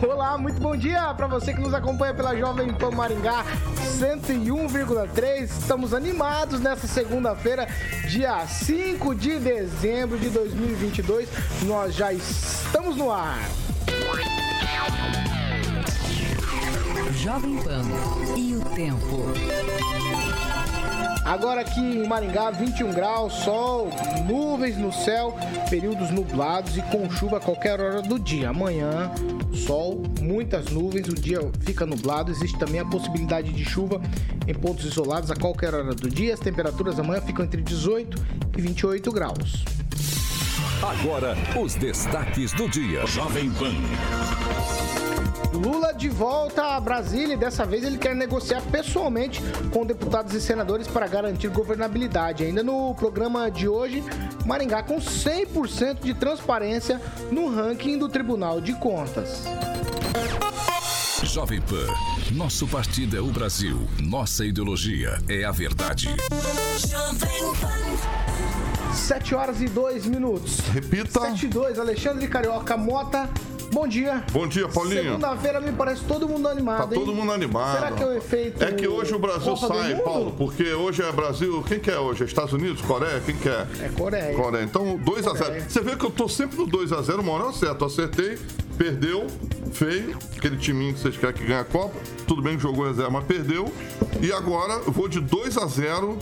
Olá, muito bom dia para você que nos acompanha pela Jovem Pan Maringá 101,3. Estamos animados nessa segunda-feira, dia 5 de dezembro de 2022. Nós já estamos no ar. Jovem Pan e o tempo. Agora aqui em Maringá, 21 graus, sol, nuvens no céu, períodos nublados e com chuva a qualquer hora do dia. Amanhã, sol, muitas nuvens, o dia fica nublado. Existe também a possibilidade de chuva em pontos isolados a qualquer hora do dia. As temperaturas amanhã ficam entre 18 e 28 graus. Agora, os destaques do dia. Jovem Pan. Lula de volta a Brasília e dessa vez ele quer negociar pessoalmente com deputados e senadores para garantir governabilidade. Ainda no programa de hoje, Maringá com 100% de transparência no ranking do Tribunal de Contas. Jovem Pan. Nosso partido é o Brasil. Nossa ideologia é a verdade. 7 horas e 2 minutos. Repita. 7 e 2, Alexandre Carioca Mota. Bom dia. Bom dia, Paulinho. Segunda-feira me parece todo mundo animado. Tá todo mundo animado. Será que é o efeito. É que hoje o Brasil Copa sai? Paulo, porque hoje é Brasil. Quem que é hoje? É Estados Unidos? Coreia? Quem que é? É Coreia. Coreia. Então, 2x0. Coreia. Você vê que eu tô sempre no 2x0, uma hora eu acerto. Acertei, perdeu, feio. Aquele timinho que vocês querem que ganhe a Copa. Tudo bem que jogou reserva, mas perdeu. E agora eu vou de 2x0.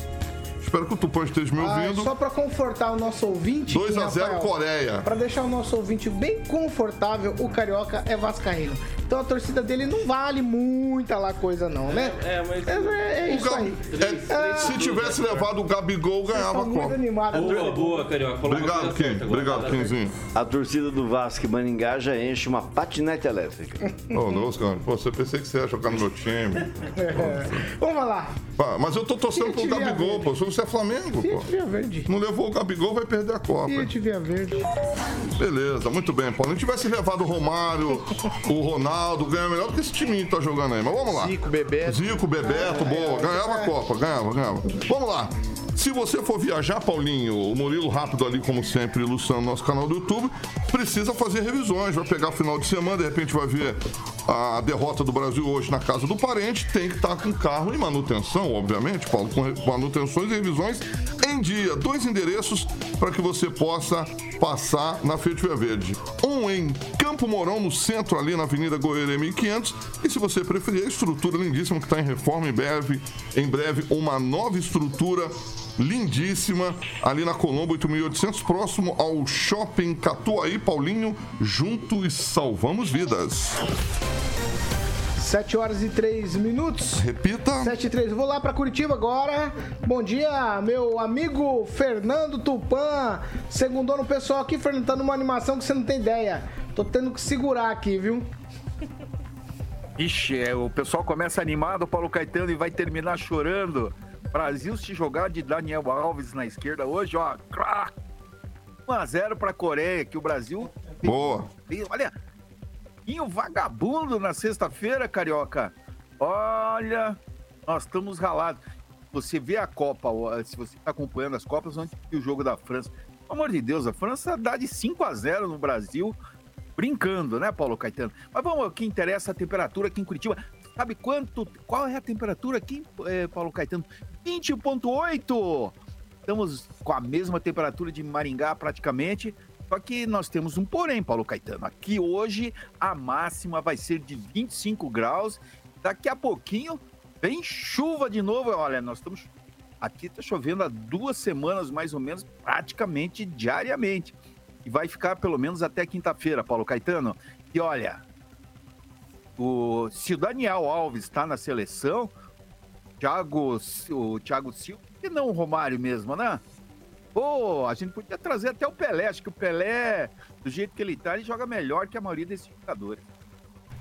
Espero que o Tupã esteja me Ah, ouvindo. só pra confortar o nosso ouvinte. 2 a 0 Rafael, Coreia. Pra deixar o nosso ouvinte bem confortável, o Carioca é vascaíno. Então a torcida dele não vale muita lá coisa não, né? É, mas- É, é isso Gab- aí. é, se tivesse levado o Gabigol, ganhava a Copa. animados. Boa, boa, Carioca. Obrigado, Kim. Obrigado. Kimzinho. A torcida do Vasco e Maningá já enche uma patinete elétrica. Ô, não, cara. Pô, você pensei que você ia jogar no meu time. Vamos lá. Mas eu tô torcendo pro Gabigol, pô. Se você é Flamengo, pô. Fiat Via Verde. Não levou o Gabigol, vai perder a Copa. Fiat Via Verde. Beleza, muito bem, Paulo. Se tivesse levado o Romário, o Ronaldo, ganha melhor do que esse time que tá jogando aí. Mas vamos lá. Zico, Bebeto. Zico, Bebeto, boa. Ganhava a Copa, ganhava, ganhava. Vamos lá. Se você for viajar, Paulinho, o Murilo Rápido ali, como sempre, ilustrando nosso canal do YouTube, precisa fazer revisões. Vai pegar final de semana, de repente vai ver a derrota do Brasil hoje na casa do parente. Tem que estar com o carro em manutenção, obviamente, Paulo, com manutenções e revisões em dia. Dois endereços para que você possa passar na Fiat Verde. Um em Campo Mourão, no centro, ali na Avenida Goiânia 1500. E se você preferir, a estrutura lindíssima que está em reforma em breve. Em breve, uma nova estrutura lindíssima ali na Colombo 8800, próximo ao Shopping Catuaí Paulinho. Juntos salvamos vidas. 7 horas e 3 minutos. Repita. 7 e 3. Vou lá pra Curitiba agora. Bom dia, meu amigo Fernando Tupan. Segundou no pessoal aqui, Fernando, tá numa animação que você não tem ideia. Tô tendo que segurar aqui, viu? Ixi, é, o pessoal começa animado, o Paulo Caetano, e vai terminar chorando. Brasil se jogar de Daniel Alves na esquerda hoje, ó. Crá! 1x0 pra Coreia, que o Brasil. Boa. Olha, e o vagabundo na sexta-feira, carioca. Olha, nós estamos ralados. Você vê a Copa, se você está acompanhando as Copas, onde o jogo da França. Pelo amor de Deus, a França dá de 5 a 0 no Brasil, brincando, né, Paulo Caetano? Mas vamos ao que interessa a temperatura aqui em Curitiba. Sabe quanto? Qual é a temperatura aqui, eh, Paulo Caetano? 20,8! Estamos com a mesma temperatura de Maringá praticamente. Só que nós temos um porém, Paulo Caetano. Aqui hoje a máxima vai ser de 25 graus. Daqui a pouquinho vem chuva de novo. Olha, nós estamos. Aqui está chovendo há duas semanas, mais ou menos, praticamente diariamente. E vai ficar pelo menos até quinta-feira, Paulo Caetano. E olha, o, se o Daniel Alves está na seleção, Thiago, o Thiago Silva, e não o Romário mesmo, né? Pô, a gente podia trazer até o Pelé. Acho que o Pelé, do jeito que ele tá, ele joga melhor que a maioria desses jogadores.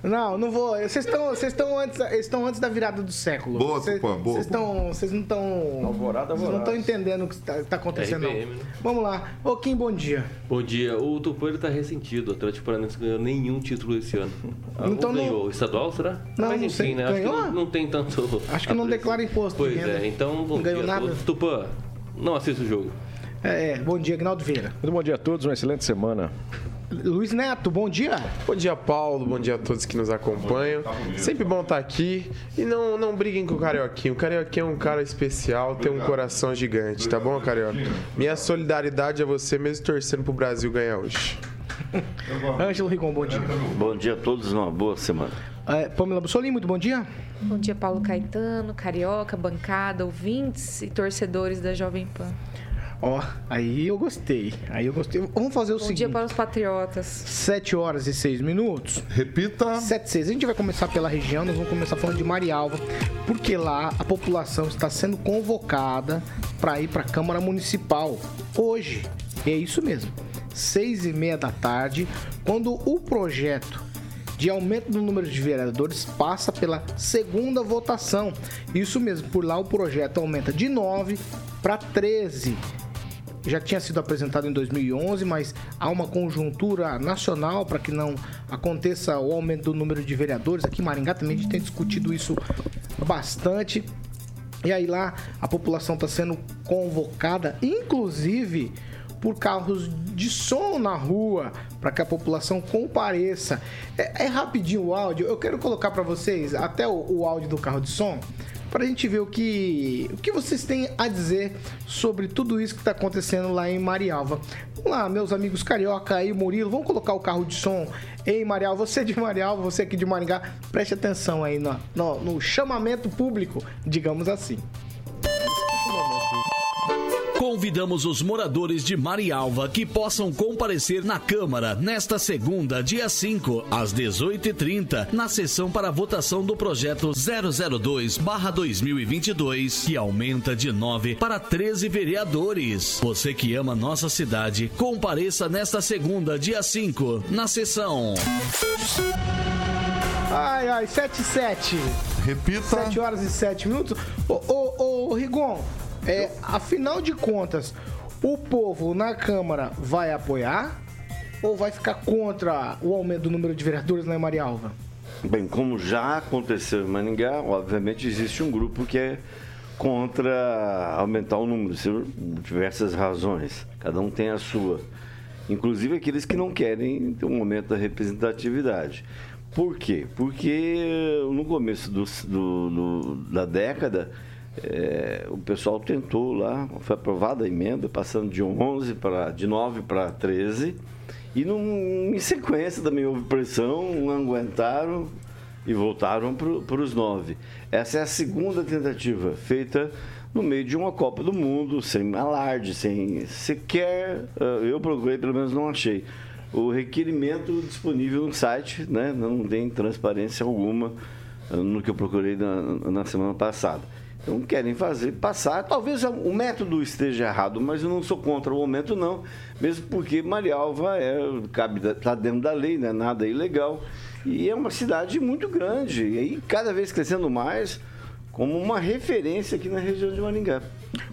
Não, não vou. Vocês estão, vocês estão antes, estão antes da virada do século. Boa, Vocês- Tupã, boa, Vocês estão, vocês não estão, Alvorada, vocês não estão alvorada. entendendo o que está acontecendo. RPM, não. né? Vamos lá. Ô, Kim, bom dia. Bom dia. O Tupã ele tá ressentido. O Atlético Paranaense não ganhou nenhum título esse ano. Ah, Então ou não- ganhou. O estadual, será? Não, Mas não enfim, sei. né? Acho que Ganhou? não, não tem tanto. Acho que não declara imposto de Pois renda. é. Então, bom Não ganhou dia nada. Tupã, não assista o jogo. É, é, bom dia, Agnaldo Vieira. Muito bom dia a todos, uma excelente semana. Luiz Neto, bom dia. Bom dia, Paulo. Bom dia a todos que nos acompanham. Sempre bom estar aqui. E não, não briguem com o Carioquinho. O Carioquinho é um cara especial, tem um coração gigante, tá bom, Carioca? Minha solidariedade a você, mesmo torcendo pro Brasil ganhar hoje. Ângelo Rigon, bom dia. Bom dia a todos, uma boa semana. É, Pamela Bussolini, muito bom dia. Bom dia, Paulo Caetano, Carioca, bancada, ouvintes e torcedores da Jovem Pan. Ó, aí eu gostei. Aí eu gostei. Vamos fazer o Bom seguinte. dia para os patriotas. 7 horas e 6 minutos. Repita. 7 e 6. A gente vai começar pela região, nós vamos começar falando de Marialva, porque lá a população está sendo convocada para ir para a Câmara Municipal hoje. É isso mesmo. 6 e meia da tarde, quando o projeto de aumento do número de vereadores passa pela segunda votação. Isso mesmo, por lá o projeto aumenta de 9 para 13 já tinha sido apresentado em 2011, mas há uma conjuntura nacional para que não aconteça o aumento do número de vereadores. Aqui em Maringá também a gente tem discutido isso bastante. E aí lá a população está sendo convocada, inclusive por carros de som na rua, para que a população compareça. É, é rapidinho o áudio, eu quero colocar para vocês até o, o áudio do carro de som, para a gente ver o que, o que vocês têm a dizer sobre tudo isso que está acontecendo lá em Marialva. Vamos lá, meus amigos Carioca e Murilo, vamos colocar o carro de som em Marialva. Você de Marialva, você aqui de Maringá, preste atenção aí no, no, no chamamento público, digamos assim. Convidamos os moradores de Marialva que possam comparecer na Câmara nesta segunda, dia 5, às 18h30, na sessão para votação do projeto 002-2022, que aumenta de 9 para 13 vereadores. Você que ama nossa cidade, compareça nesta segunda, dia 5, na sessão. Ai, ai, 7 e 7. Repita. 7 horas e 7 minutos. Ô, ô, ô Rigon, é, afinal de contas, o povo na Câmara vai apoiar ou vai ficar contra o aumento do número de vereadores lá em Marialva? Bem, como já aconteceu em Maningá, obviamente existe um grupo que é contra aumentar o número, por diversas razões. Cada um tem a sua. Inclusive aqueles que não querem ter um aumento da representatividade. Por quê? Porque no começo do, do- do- da década, é, o pessoal tentou lá, foi aprovada a emenda, passando de 11 para de 9 para 13. E num, em sequência também houve pressão, não aguentaram e voltaram para os nove. Essa é a segunda tentativa, feita no meio de uma Copa do Mundo, sem alarde, sem sequer. eh, Eu procurei, pelo menos não achei. O requerimento disponível no site, né? não tem transparência alguma eh, no que eu procurei na, na semana passada. Então querem fazer passar. Talvez o método esteja errado, mas eu não sou contra o aumento, não. Mesmo porque Marialva é, cabe, está dentro da lei, não é nada ilegal. E é uma cidade muito grande. E cada vez crescendo mais, como uma referência aqui na região de Maringá.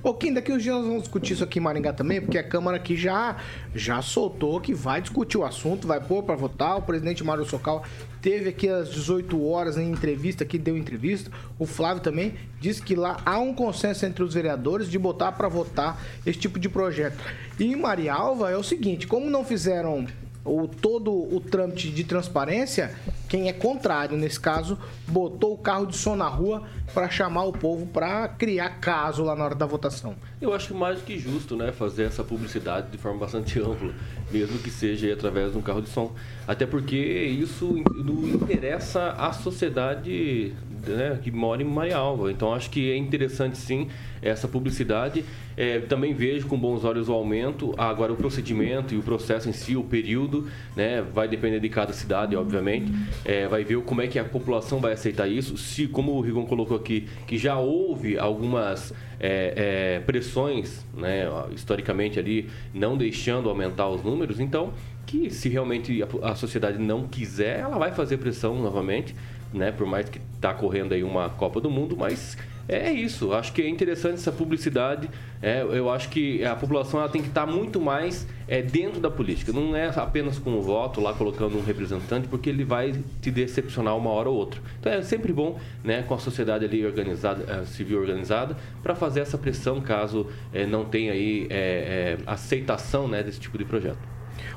Ô, Kim, daqui uns dias nós vamos discutir isso aqui em Maringá também, porque a Câmara aqui já, já soltou que vai discutir o assunto, vai pôr para votar. O presidente Mário Socal teve aqui às 18 horas em entrevista, que deu entrevista. O Flávio também disse que lá há um consenso entre os vereadores de botar para votar esse tipo de projeto. E em Marialva é o seguinte, como não fizeram o, todo o trâmite de transparência, quem é contrário, nesse caso, botou o carro de som na rua para chamar o povo para criar caso lá na hora da votação. Eu acho mais do que justo, né, fazer essa publicidade de forma bastante ampla, mesmo que seja através de um carro de som. Até porque isso não interessa à sociedade né, que mora em Marialva. Então acho que é interessante sim essa publicidade. É, também vejo com bons olhos o aumento. Agora o procedimento e o processo em si, o período, né, vai depender de cada cidade, obviamente. É, vai ver como é que a população vai aceitar isso. Se, como o Rigon colocou aqui, que já houve algumas é, é, pressões, né, historicamente ali, não deixando aumentar os números, então que se realmente a, sociedade não quiser, ela vai fazer pressão novamente, né, por mais que está correndo aí uma Copa do Mundo, mas é isso. Acho que é interessante essa publicidade. É, eu acho que a população ela tem que estar muito mais é, dentro da política. Não é apenas com o voto lá colocando um representante, porque ele vai te decepcionar uma hora ou outra. Então é sempre bom, né, com a sociedade ali organizada, eh, civil organizada, para fazer essa pressão caso é, não tenha aí é, aceitação, né, desse tipo de projeto.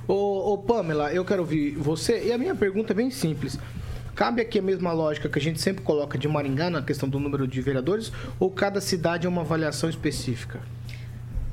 Ô, ô, Pamela, eu quero ouvir você. E a minha pergunta é bem simples. Cabe aqui a mesma lógica que a gente sempre coloca de Maringá na questão do número de vereadores ou cada cidade é uma avaliação específica?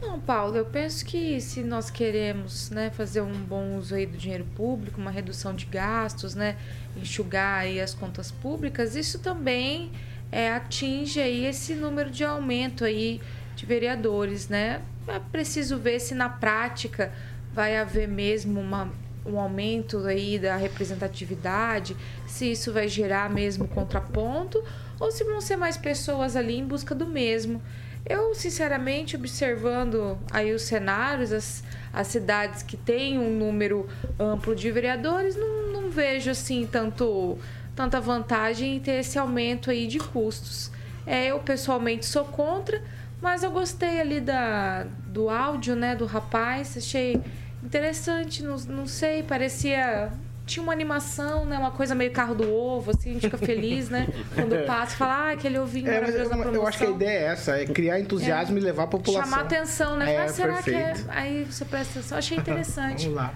Não, Paulo, eu penso que se nós queremos né, fazer um bom uso aí do dinheiro público, uma redução de gastos, né, enxugar aí as contas públicas, isso também é, atinge aí esse número de aumento aí de vereadores, né? É preciso ver se na prática vai haver mesmo uma, um aumento aí da representatividade, se isso vai gerar mesmo contraponto ou se vão ser mais pessoas ali em busca do mesmo. Eu, sinceramente, observando aí os cenários, as, as cidades que têm um número amplo de vereadores, não, não vejo assim tanto, tanta vantagem em ter esse aumento aí de custos. É, eu pessoalmente sou contra, mas eu gostei ali da, do áudio, né, do rapaz, achei interessante, não, não sei, parecia tinha uma animação, né? Uma coisa meio carro do ovo, assim, a gente fica feliz, né? Quando passa, fala, ah, aquele ovinho É, maravilhoso na eu, promoção. eu acho que a ideia é essa, é criar entusiasmo É. e levar a população. Chamar atenção, né? É, ah, será que é? perfeito. Aí você presta atenção. Achei interessante. Vamos lá.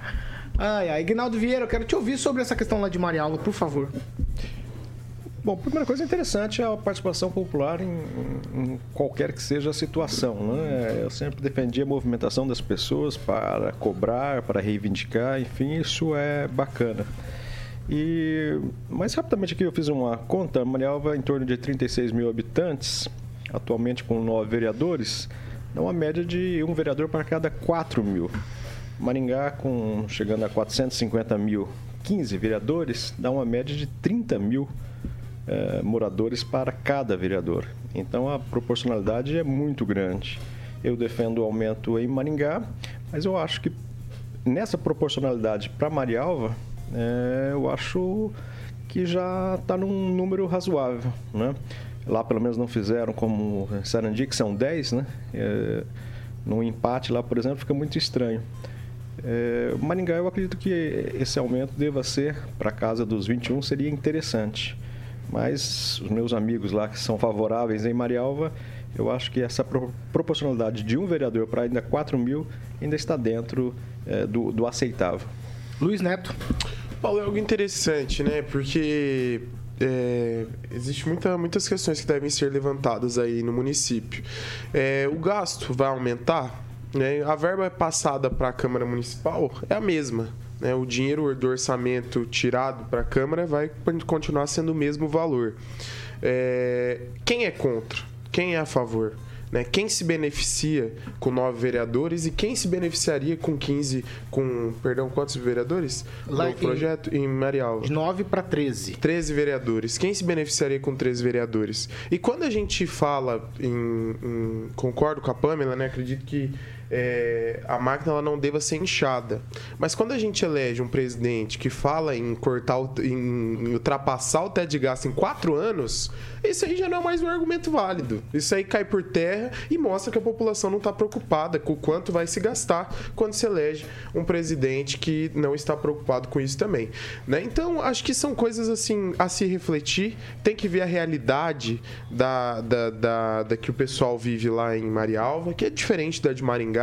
Ai, ai, Ignaldo Vieira, eu quero te ouvir sobre essa questão lá de Marialva, por favor. Bom, primeira coisa interessante é a participação popular em, em qualquer que seja a situação. Né? Eu sempre defendi a movimentação das pessoas para cobrar, para reivindicar, enfim, isso é bacana. E mais rapidamente aqui eu fiz uma conta, Marialva em torno de 36 mil habitantes, atualmente com nove vereadores, dá uma média de um vereador para cada 4 mil. Maringá, com, chegando a 450 mil, 15 vereadores, dá uma média de 30 mil eh, moradores para cada vereador. Então a proporcionalidade é muito grande. Eu defendo o aumento em Maringá, mas eu acho que nessa proporcionalidade para Marialva, eh, eu acho que já está num número razoável. Né? Lá pelo menos não fizeram como Sarandi, que são 10, né? Eh, num empate lá, por exemplo, fica muito estranho. É, Maringá, eu acredito que esse aumento deva ser para casa dos 21, seria interessante. Mas os meus amigos lá que são favoráveis em Marialva, eu acho que essa pro- proporcionalidade de um vereador para ainda 4 mil ainda está dentro é, do, do aceitável. Luiz Neto. Paulo, é algo interessante, né? Porque é, existe muita, muitas questões que devem ser levantadas aí no município. É, o gasto vai aumentar, né? A verba passada para a Câmara Municipal é a mesma. Né? O dinheiro do orçamento tirado para a Câmara vai continuar sendo o mesmo valor. É, quem é contra? Quem é a favor? Né? Quem se beneficia com nove vereadores e quem se beneficiaria com 15, com, perdão, quantos vereadores? Lá no em- projeto em Marialva. De 9 para 13. 13 vereadores. Quem se beneficiaria com 13 vereadores? E quando a gente fala em. em- concordo com a Pamela, né? Acredito que é, a máquina ela não deva ser inchada. Mas quando a gente elege um presidente que fala em cortar, o- em, em ultrapassar o teto de gasto em quatro anos, isso aí já não é mais um argumento válido. Isso aí cai por terra e mostra que a população não está preocupada com o quanto vai se gastar quando se elege um presidente que não está preocupado com isso também. Né? Então, acho que são coisas assim a se refletir. Tem que ver a realidade da, da, da, da que o pessoal vive lá em Marialva, que é diferente da de Maringá.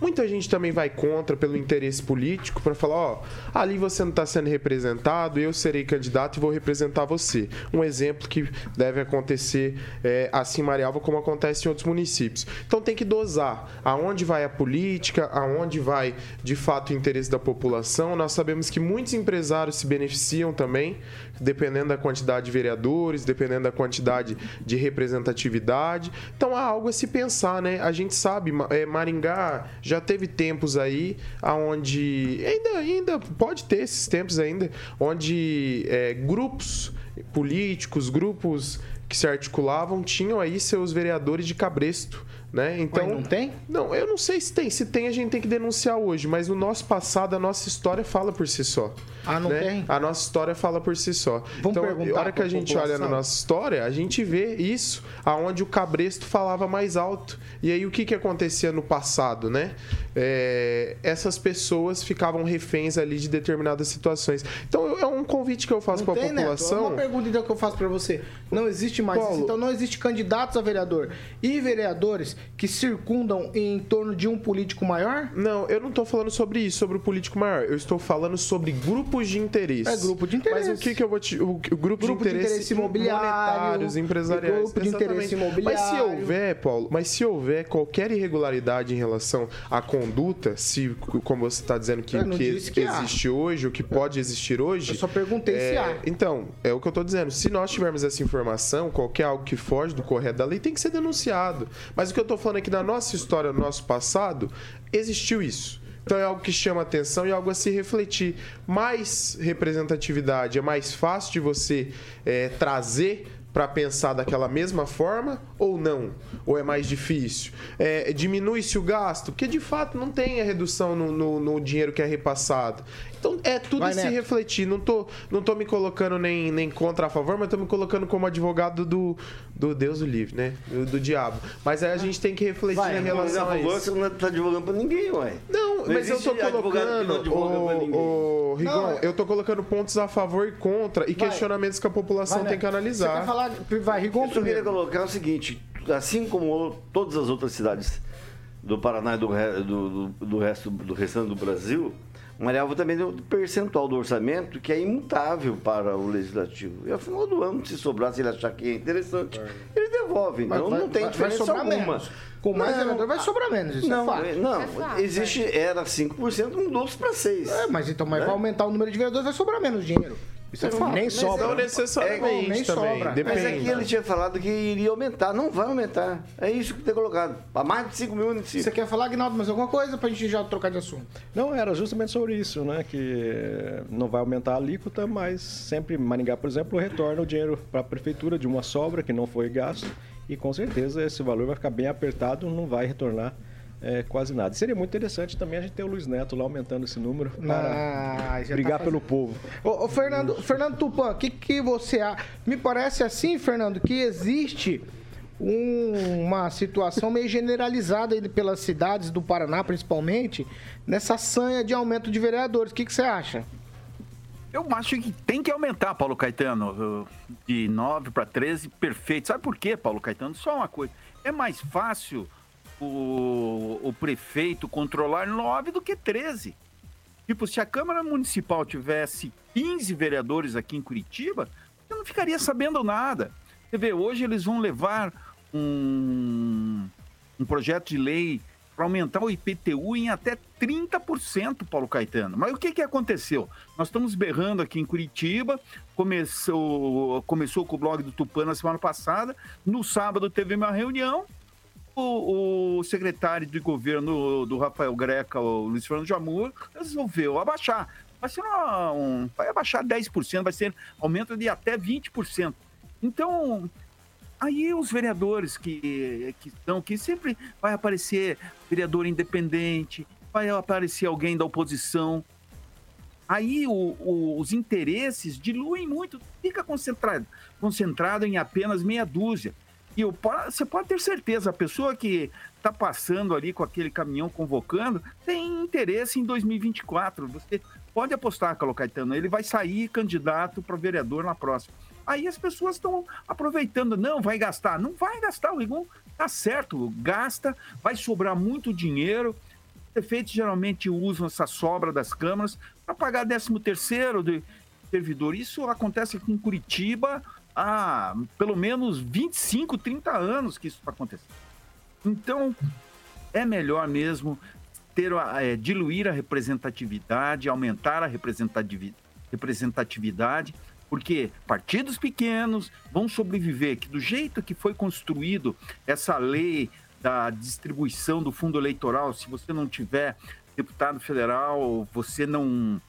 Muita gente também vai contra pelo interesse político para falar, ó, ali você não está sendo representado, eu serei candidato e vou representar você. Um exemplo que deve acontecer é, assim Marialva como acontece em outros municípios. Então tem que dosar aonde vai a política, aonde vai de fato o interesse da população. Nós sabemos que muitos empresários se beneficiam também, dependendo da quantidade de vereadores, dependendo da quantidade de representatividade. Então há algo a se pensar, né? A gente sabe, é, Maringá já teve tempos aí onde ainda, ainda pode ter esses tempos ainda, onde é, grupos políticos, grupos que se articulavam tinham aí seus vereadores de cabresto né? Então, não tem? Não, eu não sei se tem. Se tem, a gente tem que denunciar hoje. Mas o nosso passado, a nossa história fala por si só. Ah, não né? tem? A nossa história fala por si só. Vamos então, a hora que a gente população. olha na nossa história, a gente vê isso aonde o cabresto falava mais alto. E aí o que, que acontecia no passado, né? É, essas pessoas ficavam reféns ali de determinadas situações. Então é um convite que eu faço para a Tem, Neto? população. Uma pergunta então que eu faço para você. Não existe mais Paulo. isso. Então não existe candidatos a vereador e vereadores que circundam em torno de um político maior? Não, eu não estou falando sobre isso, sobre o político maior. Eu estou falando sobre grupos de interesse. É grupo de interesse. Mas o que, que eu vou te. O, o grupo, Grupo de de interesse, interesse imobiliário, monetários, empresariais. grupo de interesse Exatamente. Mas se imobiliário. houver, Paulo, mas se houver qualquer irregularidade em relação à conduta, se, como você está dizendo que, que que há. existe hoje, o que pode existir hoje. Eu só perguntei é, se há. Então, é o que eu estou dizendo. Se nós tivermos essa informação, qualquer algo que foge do correto da lei tem que ser denunciado. Mas o que eu estou falando é que na nossa história, no nosso passado, existiu isso. Então é algo que chama atenção e algo a se refletir. Mais representatividade é mais fácil de você é, trazer para pensar daquela mesma forma ou não? Ou é mais difícil? É, Diminui-se o gasto? Porque de fato não tem a redução no, no- no dinheiro que é repassado. Então é tudo Vai, se refletir. Não tô, não tô me colocando nem, nem contra a favor, mas tô me colocando como advogado do, do Deus do livre, né? Do, do diabo. Mas aí a gente tem que refletir Vai, em não, relação não, a Você isso. não tá divulgando pra ninguém, ué. Não, Não mas eu tô colocando, ninguém. o, Rigon, Não, é- eu tô colocando pontos a favor e contra e Vai. questionamentos que a população Vai, tem que. Você analisar. quer falar? Vai, Rigon Eu só queria colocar o seguinte, assim como todas as outras cidades do Paraná e do, do, do, do resto do restante do Brasil, Marialva também tem um percentual do orçamento que é imutável para o legislativo. E ao final do ano, se sobrar, se ele achar que é interessante, ele devolve. Mas Então vai- não tem vai- diferença vai sobrar alguma. menos. Com mais Não, vereador vai sobrar menos, isso não, é fato. Não, É fato, existe, era 5%, mudou-se para 6%. É, mas então, mas Né? vai aumentar o número de vereadores, vai sobrar menos dinheiro. Isso é fato. Nem Mas sobra. é- Não necessariamente É, nem também. sobra. Depende. Mas aqui ele tinha falado que iria aumentar. Não vai aumentar. É isso que tem colocado. Para mais de 5 mil municípios. Você quer falar, Agnaldo, mais alguma coisa pra gente já trocar de assunto? Não, era justamente sobre isso, né? Que não vai aumentar a alíquota, mas sempre Maringá, por exemplo, retorna o dinheiro para a prefeitura de uma sobra que não foi gasto e com certeza esse valor vai ficar bem apertado, não vai retornar é, quase nada. Seria muito interessante também a gente ter o Luiz Neto lá aumentando esse número para Ah, já brigar tá pelo povo. Ô, ô, Fernando, Fernando Tupan, o que, que você acha? Me parece assim, Fernando, que existe um- uma situação meio generalizada aí pelas cidades do Paraná, principalmente, nessa sanha de aumento de vereadores. O que, que você acha? Eu acho que tem que aumentar, Paulo Caetano, de 9 para 13, perfeito. Sabe por quê, Paulo Caetano? Só uma coisa. É mais fácil o, o prefeito controlar 9 do que 13. Tipo, se a Câmara Municipal tivesse 15 vereadores aqui em Curitiba, eu não ficaria sabendo nada. Você vê, hoje eles vão levar um, um projeto de lei para aumentar o IPTU em até 30%, Paulo Caetano. Mas o que, que aconteceu? Nós estamos berrando aqui em Curitiba, começou, começou com o blog do Tupã na semana passada, no sábado teve uma reunião, o, o secretário de governo do Rafael Greca, o Luiz Fernando Jamur, resolveu abaixar. Vai ser um, vai abaixar 10%, vai ser aumento de até 20%. Então, aí os vereadores que, que estão aqui, sempre vai aparecer vereador independente, vai aparecer alguém da oposição. Aí o- o- os interesses diluem muito, fica concentrado, concentrado em apenas meia dúzia. E você pode ter certeza, a pessoa que está passando ali com aquele caminhão convocando tem interesse em 2024. Você pode apostar, Carlos Caetano, ele vai sair candidato para vereador na próxima. Aí as pessoas estão aproveitando, não, vai gastar. Não vai gastar, o Rigon Tá certo, gasta, vai sobrar muito dinheiro. Os prefeitos geralmente usam essa sobra das câmaras para pagar 13 terceiro de servidor. Isso acontece aqui em Curitiba há pelo menos 25, 30 anos que isso está acontecendo. Então, é melhor mesmo ter, é, diluir a representatividade, aumentar a representativi- representatividade, porque partidos pequenos vão sobreviver, que do jeito que foi construído essa lei da distribuição do fundo eleitoral, se você não tiver deputado federal, você não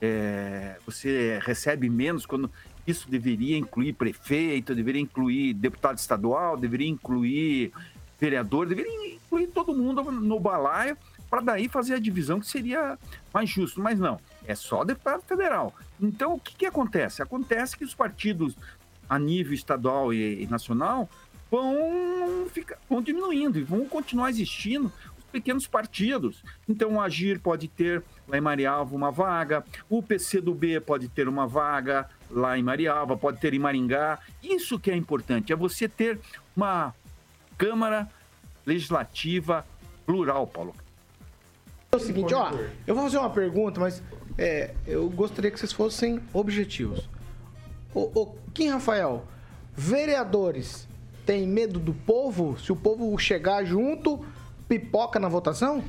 é, você recebe menos quando isso deveria incluir prefeito, deveria incluir deputado estadual, deveria incluir vereador, deveria incluir todo mundo no balaio para daí fazer a divisão que seria mais justo. Mas não, é só deputado federal. Então, o que, que acontece? Acontece que os partidos a nível estadual e, nacional vão, ficar, vão diminuindo e vão continuar existindo os pequenos partidos. Então, o Agir pode ter lá em Marialva uma vaga, o PCdoB pode ter uma vaga lá em Marialva, pode ter em Maringá. Isso que é importante, é você ter uma Câmara Legislativa plural, Paulo. É o seguinte, ó, eu vou fazer uma pergunta, mas é, eu gostaria que vocês fossem objetivos. O, o Kim Rafael, vereadores têm medo do povo? Se o povo chegar junto, pipoca na votação?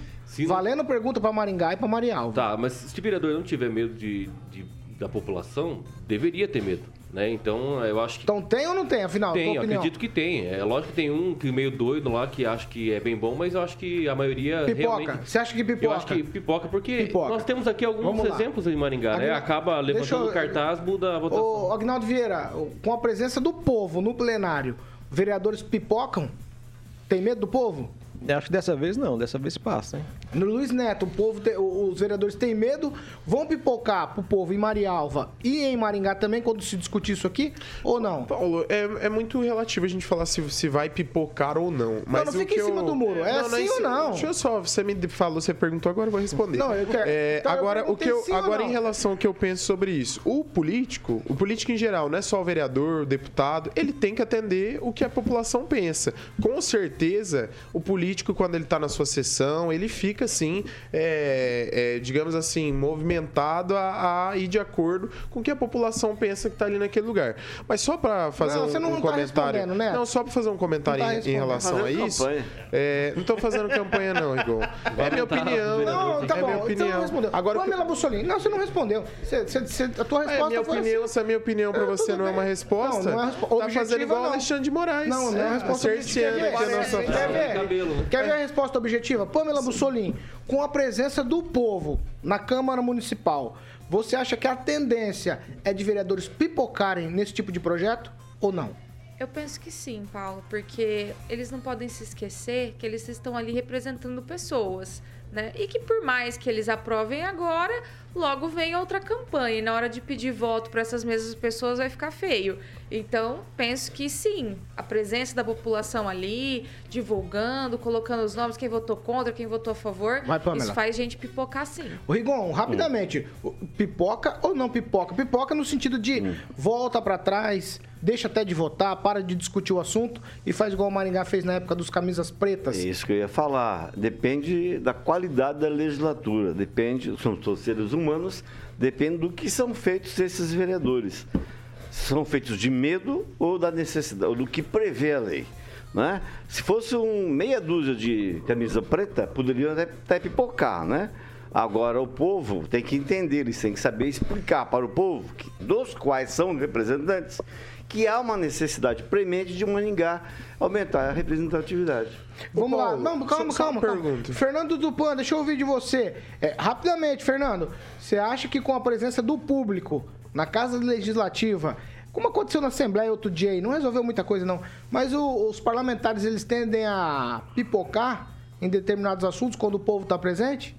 Valendo pergunta pra Maringá e pra Marialva. Tá, mas se o vereador não tiver medo de, de- da população, deveria ter medo, né? Então, eu acho que... Então tem ou não tem, afinal? Tem, acredito que tem. É lógico que tem um que meio doido lá que acha que é bem bom, mas eu acho que a maioria Pipoca. realmente... Você acha que pipoca? Eu acho que pipoca, porque Pipoca. nós temos aqui alguns exemplos em Maringá, né? Acaba levantando eu- o cartaz, muda a votação. Ô, Agnaldo Vieira, com a presença do povo no plenário, vereadores pipocam? Tem medo do povo? Eu acho que dessa vez não, dessa vez passa, hein? No Luiz Neto, o povo tem- os vereadores têm medo, vão pipocar pro povo em Marialva e em Maringá também quando se discutir isso aqui, ou não? Paulo, é, é muito relativo a gente falar se, se vai pipocar ou não. Mas não o fica em cima eu- do muro, é assim isso- ou não? Deixa eu só, você me falou, você perguntou, agora eu vou responder. Não, eu quero- É, então eu agora, o que eu, agora não. em relação ao que eu penso sobre isso, o político, o político em geral, não é só o vereador, o deputado, ele tem que atender o que a população pensa. Com certeza, o político, quando ele está na sua sessão, ele fica assim, é, é, digamos assim, movimentado a, a ir de acordo com o que a população pensa que está ali naquele lugar. Mas só para fazer Não, um, você não um tá comentário. respondendo, né? Não, só para fazer um comentário tá em- em, relação a isso. É, não estou fazendo campanha, não, Igor. É minha votar opinião. no Não, tá é bom, minha então opinião. não respondeu. Agora, Pamela Bussolini, não, você não respondeu. Você, você- você- a tua é, resposta minha foi opinião, assim. se a minha opinião pra É, você não é uma resposta, Não, não é respo- tá objetiva, fazendo igual o não. Alexandre de Moraes. Não, não é é, resposta objetiva. ver? Quer ver a resposta objetiva? Pamela Bussolini, com a presença do povo na Câmara Municipal, você acha que a tendência é de vereadores pipocarem nesse tipo de projeto ou não? Eu penso que sim, Paulo, porque eles não podem se esquecer que eles estão ali representando pessoas, né? E que por mais que eles aprovem agora, logo vem outra campanha e na hora de pedir voto para essas mesmas pessoas vai ficar feio. Então, penso que sim, a presença da população ali, divulgando, colocando os nomes, quem votou contra, quem votou a favor, Pamela. isso faz gente pipocar sim. O Rigon, rapidamente, pipoca ou não pipoca? Pipoca no sentido de volta pra trás, deixa até de votar, para de discutir o assunto e faz igual o Maringá fez na época dos camisas pretas. É isso que eu ia falar. Depende da qualidade da legislatura, depende, são todos seres humanos, depende do que são feitos esses vereadores. São feitos de medo ou da necessidade, ou do que prevê a lei. Né? Se fosse um meia dúzia de camisa preta, poderiam até, até pipocar, né? Agora o povo tem que entender, eles têm que saber explicar para o povo, que- dos quais são representantes, que há uma necessidade premente de Maningá aumentar a representatividade. Vamos lá, Paulo, não, calma, só- só calma, uma calma. pergunta. Fernando Dupan, deixa eu ouvir de você. É, rapidamente, Fernando, você acha que com a presença do público na Casa Legislativa, como aconteceu na Assembleia outro dia aí, não resolveu muita coisa não, mas o- os parlamentares eles tendem a pipocar em determinados assuntos quando o povo está presente?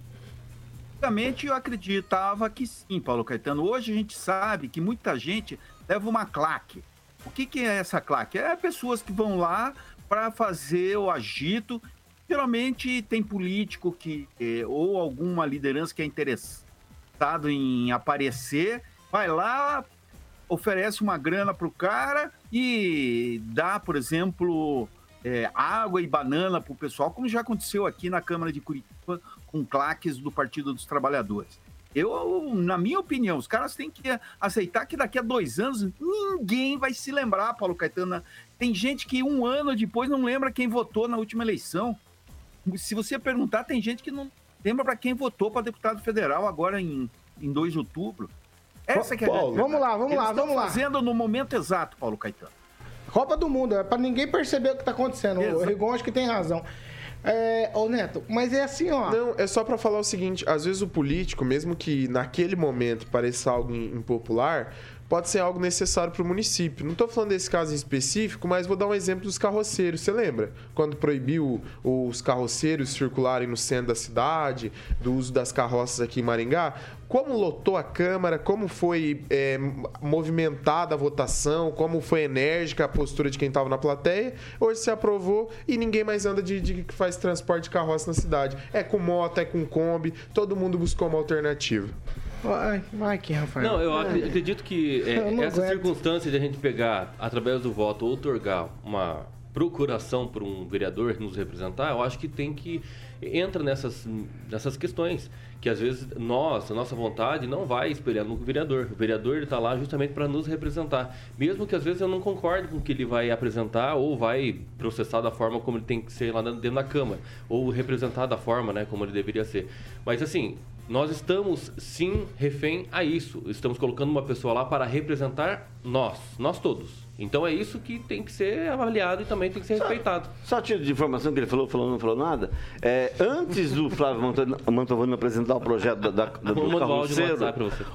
Antigamente eu acreditava que sim, Paulo Caetano. Hoje a gente sabe que muita gente leva uma claque. O que, que é essa claque? É pessoas que vão lá para fazer o agito. Geralmente tem político que eh, ou alguma liderança que é interessado em aparecer, vai lá, oferece uma grana pro cara e dá, por exemplo, é, água e banana para o pessoal, como já aconteceu aqui na Câmara de Curitiba com claques do Partido dos Trabalhadores. Eu, na minha opinião, os caras têm que aceitar que daqui a dois anos ninguém vai se lembrar, Paulo Caetano. Tem gente que um ano depois não lembra quem votou na última eleição. Se você perguntar, tem gente que não lembra para quem votou para deputado federal agora em, em 2 de outubro. Essa que é a Paulo, vamos lá, vamos Eles lá, vamos lá. fazendo no momento exato, Paulo Caetano. Copa do Mundo, é pra ninguém perceber o que tá acontecendo. O Exato. Rigon acho que tem razão. É, ô Neto, mas é assim, ó. Não, é só pra falar o seguinte: às vezes o político, mesmo que naquele momento pareça algo im- impopular, pode ser algo necessário pro município. Não tô falando desse caso em específico, mas vou dar um exemplo dos carroceiros. Você lembra? Quando proibiu os carroceiros circularem no centro da cidade, do uso das carroças aqui em Maringá? Como lotou a Câmara, como foi é, movimentada a votação, como foi enérgica a postura de quem estava na plateia. Hoje se aprovou e ninguém mais anda de, de que faz transporte de carroça na cidade. É com moto, é com Kombi, todo mundo buscou uma alternativa. Vai, vai aqui, Rafael. Não, eu ac- acredito que é, Eu não essa aguento. circunstância de a gente pegar, através do voto, outorgar uma procuração para um vereador nos representar, eu acho que tem que entra nessas, nessas questões que às vezes nós, a nossa vontade não vai espelhar no vereador. O vereador está lá justamente para nos representar, mesmo que às vezes eu não concorde com o que ele vai apresentar ou vai processar da forma como ele tem que ser lá dentro da Câmara, ou representar da forma, né, como ele deveria ser. Mas assim, nós estamos sim refém a isso. Estamos colocando uma pessoa lá para representar nós, nós todos. Então é isso que tem que ser avaliado e também tem que ser respeitado. Só tiro de informação que ele falou, falou, não falou nada. É, antes do Flávio Mantovani- apresentar o projeto da, da, da- do carroceiro,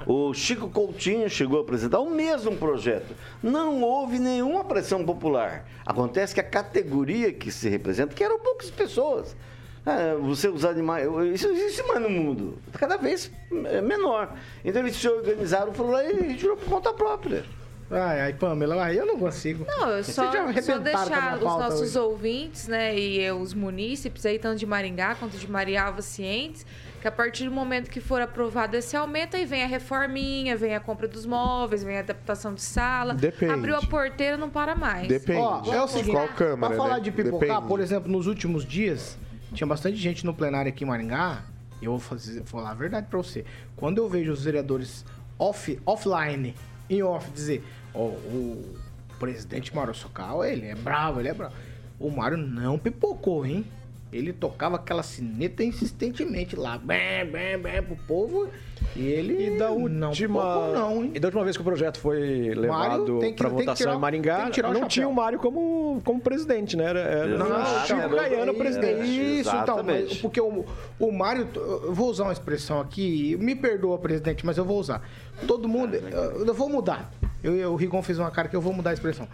o Chico Coutinho chegou a apresentar o mesmo projeto. Não houve nenhuma pressão popular. Acontece que a categoria que se representa, que eram poucas pessoas. É, você usar animais. Isso existe mais no mundo. Cada vez é menor. Então eles se organizaram, foram lá e tirou por conta própria. Ai, ai, Pamela, ai, eu não consigo. Não, eu só, só deixar os nossos hoje. ouvintes, né, e os munícipes aí, tanto de Maringá quanto de Marialva, cientes, que a partir do momento que for aprovado esse aumento, aí vem a reforminha, vem a compra dos móveis, vem a adaptação de sala. Depende. Abriu a porteira, não para mais. Depende. Ó, é o seguinte, Qual câmara, pra falar né? de pipocar, Depende. por exemplo, nos últimos dias, tinha bastante gente no plenário aqui em Maringá. Eu vou fazer, vou falar a verdade pra você. Quando eu vejo os vereadores off, offline, em off, dizer, ó, o presidente Mário Socal, ele é bravo, ele é bravo. O Mário não pipocou, hein? Ele tocava aquela sineta insistentemente lá, bem, bem, bem, pro povo. E ele E da não última, pipocou, não, hein? e da última vez que o projeto foi levado para votação tirar- em Maringá, não chapéu. tinha o Mário como, como presidente, né? Era, era Exato. o Chico Caiano presidente. Isso, então, Exatamente. porque o, o Mário, eu vou usar uma expressão aqui, me perdoa, presidente, mas eu vou usar. Todo mundo, eu, eu vou mudar. Eu, eu- o Rigon fez uma cara que eu vou mudar a expressão.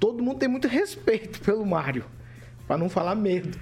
Todo mundo tem muito respeito pelo Mário, pra não falar medo.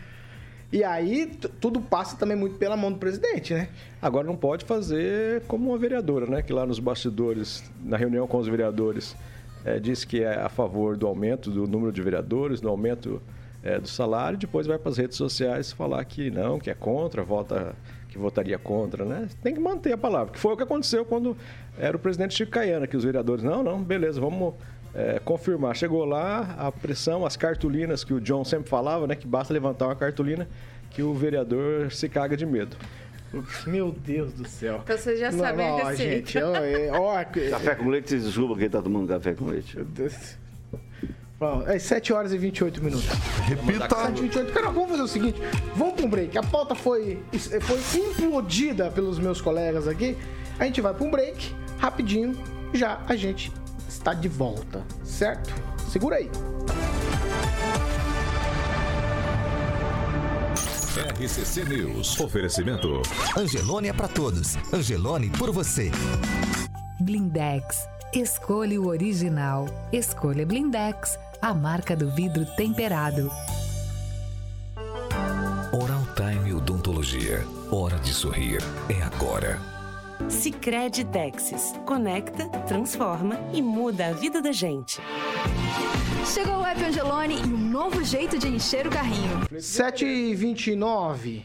E aí, tudo passa também muito pela mão do presidente, né? Agora não pode fazer como uma vereadora, né? Que lá nos bastidores, na reunião com os vereadores, eh, disse que é a favor do aumento do número de vereadores, do aumento eh, do salário, depois vai para as redes sociais falar que não, que é contra, vota, que votaria contra, né? Tem que manter a palavra, que foi o que aconteceu quando era o presidente Chico Caiana, que os vereadores, não, não, beleza, vamos eh, confirmar. Chegou lá, a pressão, as cartolinas que o John sempre falava, né? Que basta levantar uma cartolina que o vereador se caga de medo. Meu Deus do céu. Então você já sabe a receita. gente, ó, é, ó, que- Café com leite, vocês desculpa quem tá tomando café com leite. Bom, é 7 horas e 28 minutos. Repita. 7 e 28. Cara, vamos fazer o seguinte: vamos pra um break. A pauta foi, foi implodida pelos meus colegas aqui. A gente vai pra um break, rapidinho. Já a gente está de volta, certo? Segura aí. RCC News. Oferecimento. Angelone é pra todos. Angelone por você. Blindex. Escolha o original. Escolha Blindex, a marca do vidro temperado. Oral Time Odontologia. Hora de sorrir. É agora. Sicredi Texas. Conecta, transforma e muda a vida da gente. Chegou o app Angelone e um novo jeito de encher o carrinho. 7 e 29.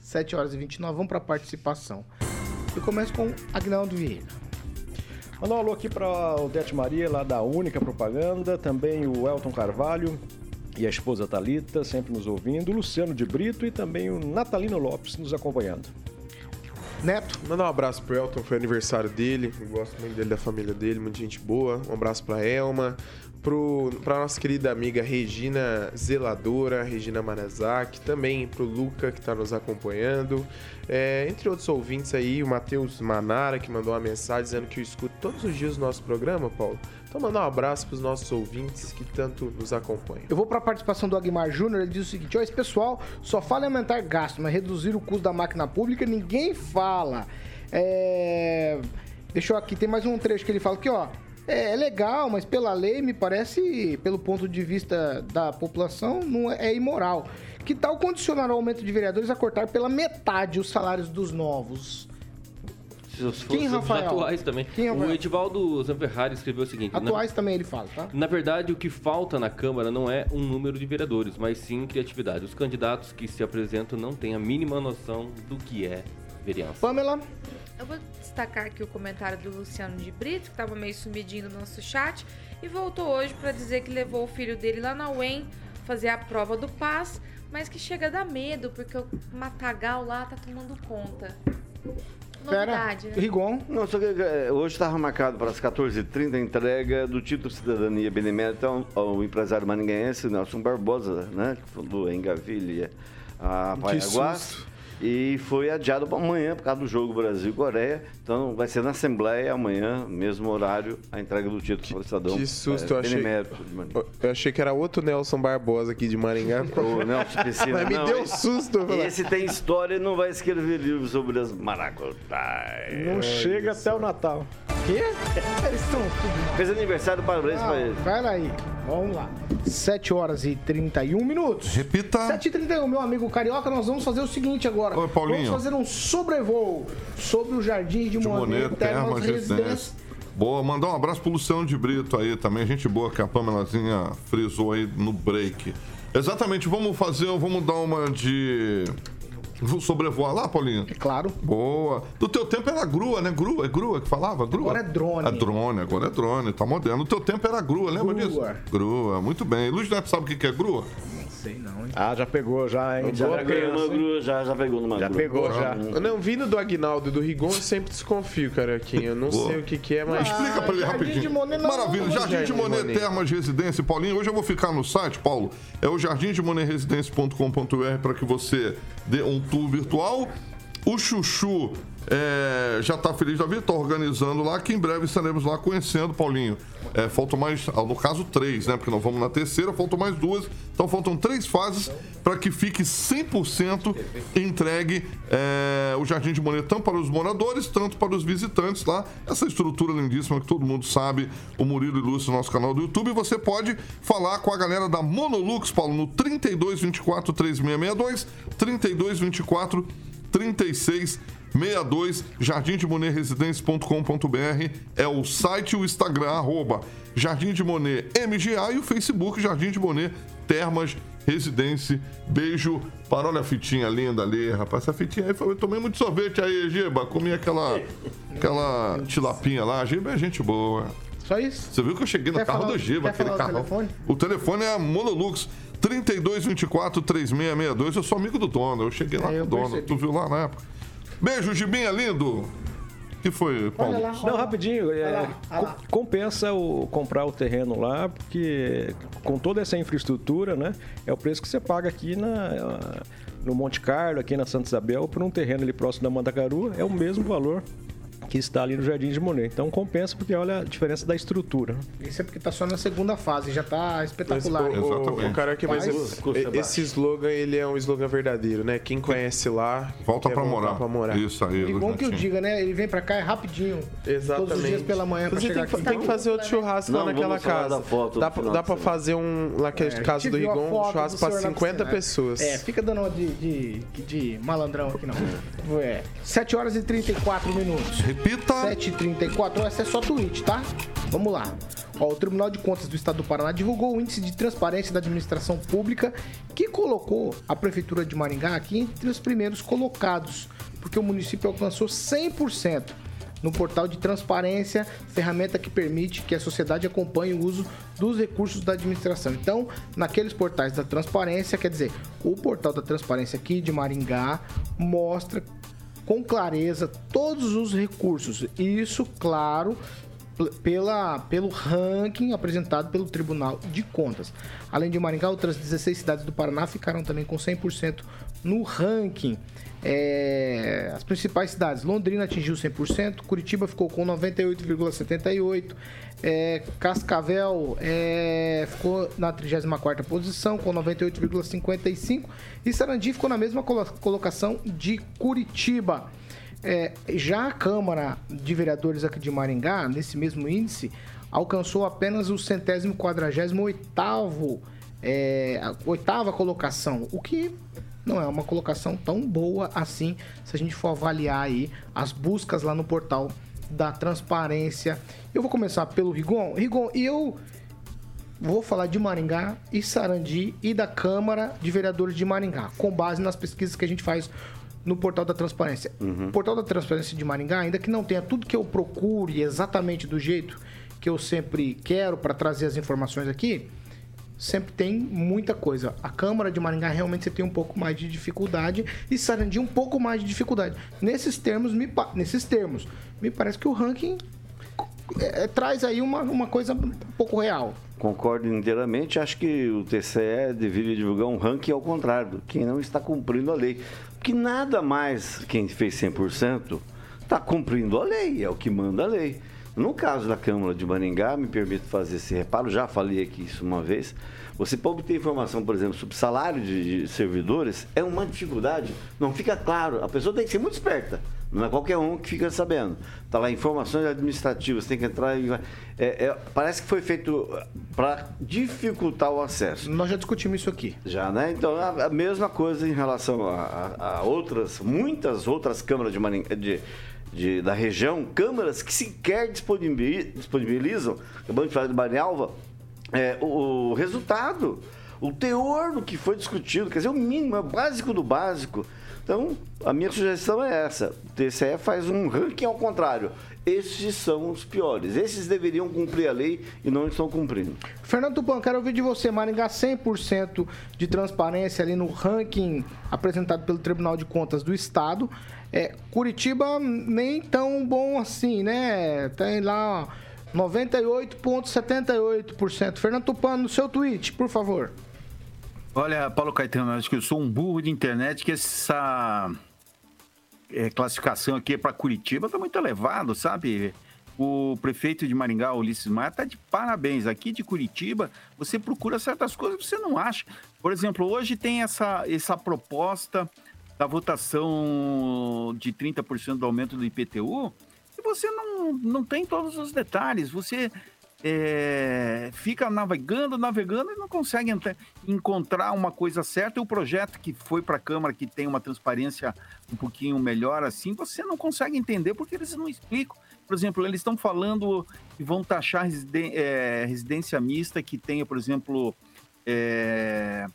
7 horas e 29. Vamos pra participação. Eu começo com Agnaldo Vieira. Mandar um alô aqui para o Dete Maria, lá da Única Propaganda, também o Elton Carvalho, e a esposa Talita sempre nos ouvindo, o Luciano de Brito e também o Natalino Lopes nos acompanhando. Neto. Mandar um abraço pro Elton, foi aniversário dele. Eu gosto muito dele, da família dele, muita gente boa. Um abraço pra Elma. Pro, pra nossa querida amiga Regina Zeladora, Regina Manazaki, também pro Luca que tá nos acompanhando. É, entre outros ouvintes aí, o Matheus Manara, que mandou uma mensagem dizendo que eu escuto todos os dias o nosso programa, Paulo. Então mandar um abraço pros nossos ouvintes que tanto nos acompanham. Eu vou para a participação do Aguimar Júnior, ele diz o seguinte: ó, esse pessoal só fala em aumentar gasto, mas reduzir o custo da máquina pública ninguém fala. É... Deixa eu aqui, tem mais um trecho que ele fala aqui, ó. É, é legal, mas pela lei me parece, pelo ponto de vista da população, não é, é imoral. Que tal condicionar o aumento de vereadores a cortar pela metade os salários dos novos? Quem, Rafael? atuais também. Quem, Rafael? o Edivaldo Zanferrari escreveu o seguinte: na- Atuais também ele fala, tá? Na verdade, o que falta na Câmara não é um número de vereadores, mas sim criatividade. Os candidatos que se apresentam não têm a mínima noção do que é vereança. Pamela? Eu vou destacar aqui o comentário do Luciano de Brito, que estava meio sumidinho no nosso chat, e voltou hoje para dizer que levou o filho dele lá na UEM fazer a prova do PAS, mas que chega a dar medo, porque o matagal lá tá tomando conta. Novidade, né? Rigon. Não, só que eh, hoje estava marcado para as 14h30 a entrega do título de cidadania benemérita ao, ao empresário maringaense Nelson Barbosa, né? Que falou em Gavilha, a Que Paiaguá. E foi adiado para amanhã por causa do jogo Brasil-Coreia. Então vai ser na Assembleia amanhã, mesmo horário, a entrega do título para o cidadão. Que susto, eh, eu achei. Eu achei que era outro Nelson Barbosa aqui de Maringá. Ô, Nelson Piscina, Mas me não, deu esse- susto. falei, Esse tem história e não vai escrever livro sobre as maracutaias. Não chega até o Natal. Quê? Eles estão Fez aniversário, parabéns pra ele. Vai lá aí. Vamos lá. 7 horas e 31 minutos. Repita. 7 e 31, meu amigo Carioca, nós vamos fazer o seguinte agora. Oi, Paulinho. Vamos fazer um sobrevoo sobre o Jardim de, de Monet, Termas. Residência. Boa, mandar um abraço pro Luciano de Brito aí também, gente boa que a Pamelazinha frisou aí no break. Exatamente, vamos fazer, vamos dar uma de. Sobrevoar lá, Paulinho? É claro. Boa. Do teu tempo era grua, né? Grua, é grua que falava? Grua? Agora é drone. É drone, agora é drone, tá moderno. No teu tempo era grua, lembra Grua. disso? Grua, muito bem. Luiz Neto sabe o que é grua? Sei não, hein? Ah, já pegou, já, hein? Já Boa pegou grua, já, já pegou numa Já grua. pegou, já. Não, vindo do Aguinaldo e do Rigon, eu sempre desconfio, Carioquinha. Eu não Boa. sei o que, que é, mas. Explica pra ele Jardim rapidinho. de Monet não, Maravilha. não, Jardim de Jardim de Monet, Monet. Termas Residência. Paulinho, hoje eu vou ficar no site, Paulo. É o jardimdemonetresidencia.com.br para que você dê um tour virtual. O Chuchu é, já tá feliz da vida, tá organizando lá, que em breve estaremos lá conhecendo, Paulinho. É, faltam mais, ah, no caso, três, né? Porque nós vamos na terceira, faltam mais duas. Então faltam três fases para que fique 100% entregue é, o Jardim de Monet, tanto para os moradores, tanto para os visitantes lá. Essa estrutura lindíssima que todo mundo sabe, o Murilo ilustra no nosso canal do YouTube. E você pode falar com a galera da Monolux, Paulo, no 3224 3662, 3224 3662, jardimdemonetresidencia.com.br é o site e o Instagram, arroba Jardim de Monet MGA e o Facebook Jardim de Monet Termas Residência. Beijo para, olha a fitinha linda ali, rapaz. Essa fitinha aí, foi, eu tomei muito sorvete aí, Giba. Comi aquela, aquela tilapinha lá. Giba é gente boa. Só isso? Você viu que eu cheguei no Quer carro falar- do Giba, aquele falar o carro. telefone? O telefone é a Monolux 3224 3662. Eu sou amigo do dono, eu cheguei lá É, eu com o dono. percebi. Tu viu lá na época? Beijo, Gibinha lindo. O que foi, Paulo? Olha lá. Não, rapidinho, é, Olha lá, olha compensa o, comprar o terreno lá, porque com toda essa infraestrutura, né, é o preço que você paga aqui na, no Monte Carlo, aqui na Santa Isabel, por um terreno ali próximo da Mandacaru, é o mesmo valor que está ali no Jardim de Monet. Então compensa porque olha a diferença da estrutura. Isso é porque tá só na segunda fase, já tá Mas, espetacular. o, o, Exatamente. o cara que mas Mas- esse, slogan ele é um slogan verdadeiro, né? Quem conhece lá Volta voltar morar. pra morar. Isso aí, E bom que eu diga, né? Ele vem pra cá é rapidinho. Exatamente. Todos os dias pela manhã chegar tem, que- aqui. tem que fazer outro churrasco Não, lá naquela casa. da foto dá pra, dá semana. fazer um lá que é É, casa do Rigon, um churrasco na 50 piscina. pessoas. É, fica dando uma de, de, de malandrão aqui não. É. 7 horas e 34 minutos. Repita. 7 e 34 essa é só tweet, tá? Vamos lá. Ó, o Tribunal de Contas do Estado do Paraná divulgou o índice de transparência da administração pública que colocou a Prefeitura de Maringá aqui entre os primeiros colocados, porque o município alcançou 100%. no portal de transparência, ferramenta que permite que a sociedade acompanhe o uso dos recursos da administração. Então, naqueles portais da transparência, quer dizer, o portal da transparência aqui de Maringá mostra com clareza todos os recursos. Isso, claro, pela, pelo ranking apresentado pelo Tribunal de Contas. Além de Maringá, outras 16 cidades do Paraná ficaram também com 100% no ranking. É, as principais cidades, Londrina atingiu 100%, Curitiba ficou com 98,78%, é, Cascavel é, ficou na 34ª posição com 98,55% e Sarandi ficou na mesma colo- colocação de Curitiba. É, já a Câmara de Vereadores aqui de Maringá, nesse mesmo índice, alcançou apenas o centésimo quadragésimo oitavo, é, oitava colocação, o que não é uma colocação tão boa assim se a gente for avaliar aí as buscas lá no portal da transparência. Eu vou começar pelo Rigon. Rigon, eu vou falar de Maringá e Sarandi e da Câmara de Vereadores de Maringá, com base nas pesquisas que a gente faz no portal da transparência. O portal da transparência de Maringá, ainda que não tenha tudo que eu procure exatamente do jeito que eu sempre quero para trazer as informações aqui, sempre tem muita coisa. A Câmara de Maringá realmente você tem um pouco mais de dificuldade e Sarandi um pouco mais de dificuldade. Nesses termos, me, nesses termos, me parece que o ranking é, traz aí uma, uma coisa um pouco real. Concordo inteiramente. Acho que o TCE deveria divulgar um ranking ao contrário, quem não está cumprindo a lei. Porque nada mais quem fez 100% está cumprindo a lei, é o que manda a lei. No caso da Câmara de Maringá, me permito fazer esse reparo, já falei aqui isso uma vez. Você pode obter informação, por exemplo, sobre salário de, de servidores, é uma dificuldade, não fica claro. A pessoa tem que ser muito esperta. Não é qualquer um que fica sabendo. Está lá, informações administrativas, tem que entrar e vai. É, é, parece que foi feito para dificultar o acesso. Nós já discutimos isso aqui. Já, né? Então, a, a mesma coisa em relação a, a- a outras, muitas outras câmaras de, Maring- de- de- da região, câmaras que sequer disponibi- disponibilizam, acabamos de falar de Marialva, é, o, o resultado, o teor do que foi discutido, quer dizer, o mínimo, é o básico do básico. Então, a minha sugestão é essa: o TCE faz um ranking ao contrário. Esses são os piores. Esses deveriam cumprir a lei e não estão cumprindo. Fernando Tupan, quero ouvir de você. Maringá 100% de transparência ali no ranking apresentado pelo Tribunal de Contas do Estado. É, Curitiba nem tão bom assim, né? Tem lá ó, 98,78%. Fernando Tupan, no seu tweet, por favor. Olha, Paulo Caetano, acho que eu sou um burro de internet que essa é, classificação aqui para Curitiba está muito elevado, sabe? O prefeito de Maringá, Ulisses Maia, está de parabéns. Aqui de Curitiba, você procura certas coisas que você não acha. Por exemplo, hoje tem essa, essa proposta da votação de 30% do aumento do IPTU e você não, não tem todos os detalhes. Você é, fica navegando, navegando e não consegue encontrar uma coisa certa. E o projeto que foi para a Câmara, que tem uma transparência um pouquinho melhor assim, você não consegue entender porque eles não explicam. Por exemplo, eles estão falando que vão taxar é, residência mista que tenha, por exemplo, é,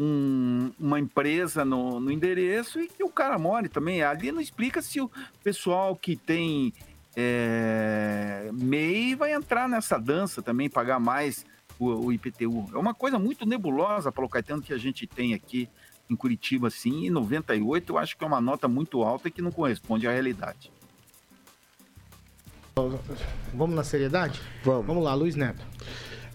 um- uma empresa no, no endereço e que o cara more também. Ali não explica se o pessoal que tem é, MEI vai entrar nessa dança também, pagar mais o, o IPTU. É uma coisa muito nebulosa, Paulo Caetano, que a gente tem aqui em Curitiba, assim, e 98 eu acho que é uma nota muito alta e que não corresponde à realidade. Vamos na seriedade? Vamos. Vamos lá, Luiz Neto.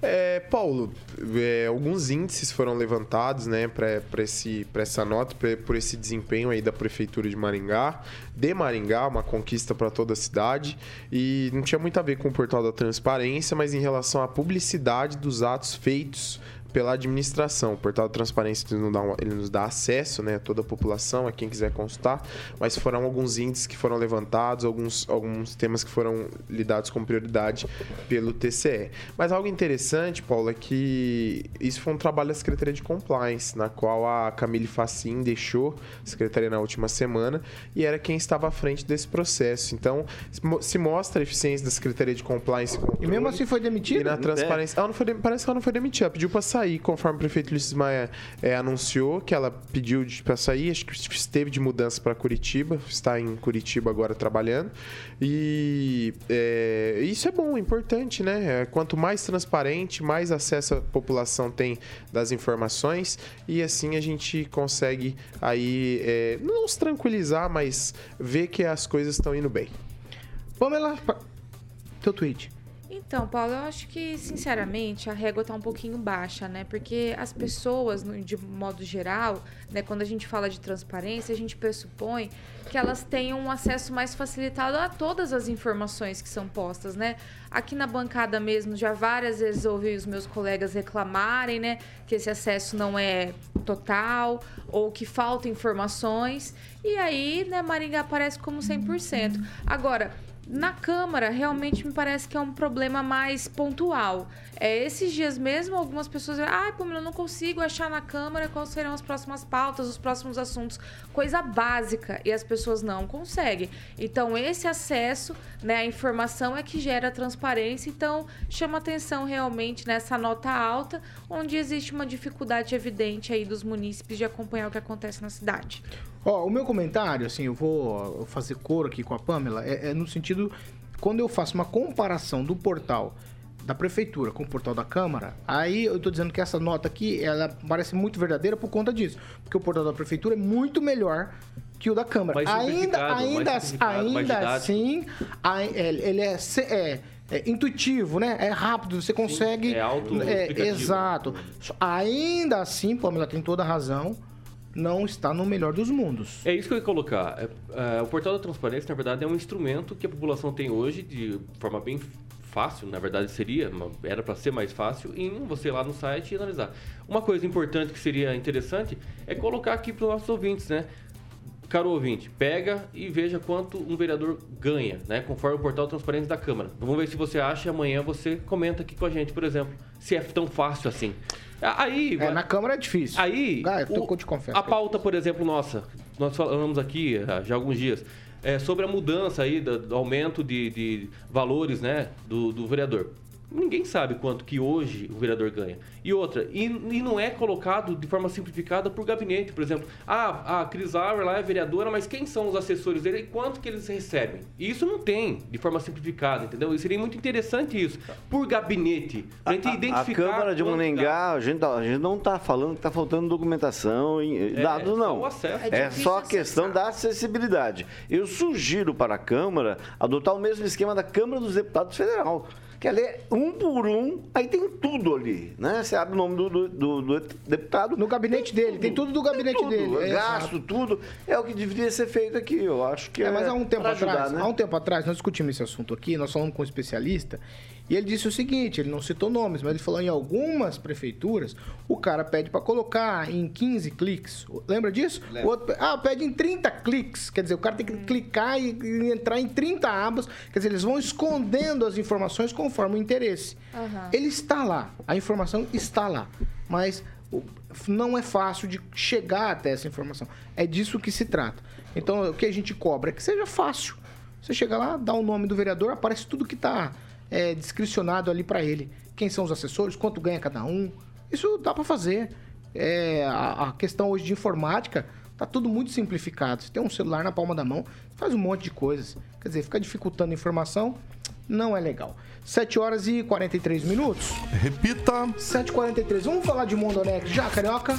É, Paulo, é, alguns índices foram levantados né, para essa nota, pra, por esse desempenho aí da Prefeitura de Maringá, de Maringá, uma conquista para toda a cidade, e não tinha muito a ver com o portal da transparência, mas em relação à publicidade dos atos feitos pela administração. O portal da transparência ele nos dá, um- ele nos dá acesso né, a toda a população, a quem quiser consultar, mas foram alguns índices que foram levantados, alguns, alguns temas que foram lidados com prioridade pelo TCE. Mas algo interessante, Paulo, é que isso foi um trabalho da Secretaria de Compliance, na qual a Camille Facin deixou a Secretaria na última semana e era quem estava à frente desse processo. Então, se mo- se mostra a eficiência da Secretaria de Compliance. E mesmo assim foi demitido? E na transparência. Ela não foi, parece que ela não foi demitida, ela pediu para sair. E conforme o prefeito Ulisses Maia é, anunciou que ela pediu para sair, acho que esteve de mudança para Curitiba, está em Curitiba agora trabalhando. E é, isso é bom, é importante, né? É, quanto mais transparente, mais acesso a população tem das informações e assim a gente consegue aí é, não se tranquilizar, mas ver que as coisas estão indo bem. Pamela, teu tweet. Então, Paulo, eu acho que, sinceramente, a régua está um pouquinho baixa, né? Porque as pessoas, de modo geral, né, quando a gente fala de transparência, a gente pressupõe que elas tenham um acesso mais facilitado a todas as informações que são postas, né? Aqui na bancada mesmo, já várias vezes ouvi os meus colegas reclamarem, né, que esse acesso não é total ou que faltam informações. E aí, né, Maringá aparece como 100%. Agora, na Câmara, realmente me parece que é um problema mais pontual. É, esses dias mesmo, algumas pessoas ai, Pamela, eu não consigo achar na Câmara quais serão as próximas pautas, os próximos assuntos. Coisa básica. E as pessoas não conseguem. Então, esse acesso né, à informação é que gera transparência. Então, chama atenção realmente nessa nota alta, onde existe uma dificuldade evidente aí dos munícipes de acompanhar o que acontece na cidade. Ó, o meu comentário, assim, eu vou fazer coro aqui com a Pamela, é, é no sentido, quando eu faço uma comparação do portal da prefeitura com o portal da Câmara, aí eu tô dizendo que essa nota aqui, ela parece muito verdadeira por conta disso. Porque o portal da prefeitura é muito melhor que o da Câmara. Mais ainda ainda, mais ainda assim, a- é- ele é, é- é intuitivo, né? É rápido, você consegue... é auto-explicativo. Exato. Ainda assim, Pamela tem toda a razão, não está no melhor dos mundos. É isso que eu ia colocar. É, é, o portal da transparência, na verdade, é um instrumento que a população tem hoje de forma bem fácil, na verdade seria, era para ser mais fácil, em você ir lá no site e analisar. Uma coisa importante que seria interessante é colocar aqui para os nossos ouvintes, né? Caro ouvinte, pega e veja quanto um vereador ganha, né? Conforme o portal Transparência da Câmara. Vamos ver se você acha e amanhã você comenta aqui com a gente, por exemplo, se é tão fácil assim. Aí, É, na Câmara é difícil. Aí, Ah, eu tô- o- eu te confesso a pauta, por exemplo, nossa, nós falamos aqui ah, já há alguns dias, é sobre a mudança aí do, do aumento de, de valores, né, do, do vereador. Ninguém sabe quanto que hoje o vereador ganha. E outra, e, e não é colocado de forma simplificada por gabinete, por exemplo. Ah, a Cris Lauer lá é vereadora, mas quem são os assessores dele e quanto que eles recebem? E isso não tem de forma simplificada, entendeu? E seria muito interessante isso, por gabinete, pra gente A identificar... Câmara de Maringá, a gente, tá- a gente não está falando que está faltando documentação, e É, dados só não. É É só a questão da acessibilidade. Eu sugiro para a Câmara adotar o mesmo esquema da Câmara dos Deputados Federal. Que ali é um por um, aí tem tudo ali, né? Você abre o nome do, do- do- do deputado. No gabinete dele, tem tudo do gabinete tudo, dele. é, gasto, tudo. É o que deveria ser feito aqui, eu acho que é. É, mas há um tempo pra ajudar, atrás, né? há um tempo atrás, nós discutimos esse assunto aqui, nós falamos com um especialista, e ele disse o seguinte, ele não citou nomes, mas ele falou em algumas prefeituras, o cara pede para colocar em 15 cliques. Lembra disso? O outro, ah, pede em 30 cliques. Quer dizer, o cara tem que clicar e, e entrar em 30 abas. Quer dizer, eles vão escondendo as informações conforme o interesse. Aham. Ele está lá, a informação está lá, mas não é fácil de chegar até essa informação. É disso que se trata. Então, o que a gente cobra é que seja fácil. Você chega lá, dá o nome do vereador, aparece tudo que está descricionado ali para ele. Quem são os assessores, quanto ganha cada um. Isso dá para fazer. É, a, a questão hoje de informática tá tudo muito simplificado. Você tem um celular na palma da mão, faz um monte de coisas. Quer dizer, ficar dificultando a informação não é legal. 7 horas e 43 minutos. Repita. 7h43. Vamos falar de Mondonex já, Carioca?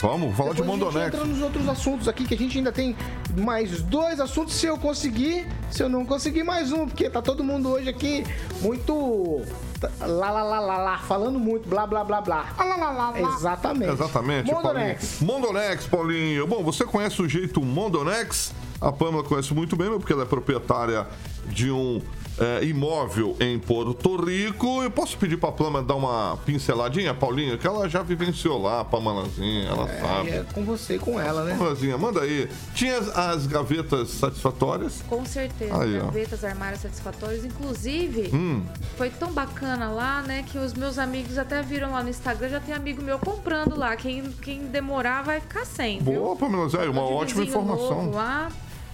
Vamos falar de Depois a gente Mondonex. entra nos outros assuntos aqui, que a gente ainda tem mais dois assuntos. Se eu conseguir, se eu não conseguir, mais um. Porque tá todo mundo hoje aqui muito... tá- Lá, lá, lá, lá, lá. Falando muito, blá, blá, blá, blá. Lá, lá, lá, lá. Exatamente. Exatamente, Mondonex. Paulinho. Mondonex, Paulinho. Bom, você conhece o jeito Mondonex? A Pamela conhece muito bem, porque ela é proprietária de um é, imóvel em Porto Rico. Eu posso pedir pra Pamela dar uma pinceladinha, Paulinho? Que ela já vivenciou lá, a Pamelazinha, ela sabe. É com você e com ela, né? Pamelazinha, manda aí. Tinha as, as gavetas satisfatórias? Com certeza, Aí, ó. gavetas, armários satisfatórios. Inclusive, Hum. foi tão bacana lá, né, que os meus amigos até viram lá no Instagram, já tem amigo meu comprando lá. Quem, quem demorar vai ficar sem? Boa, Pamelazinha, uma ótima informação. novo Lá,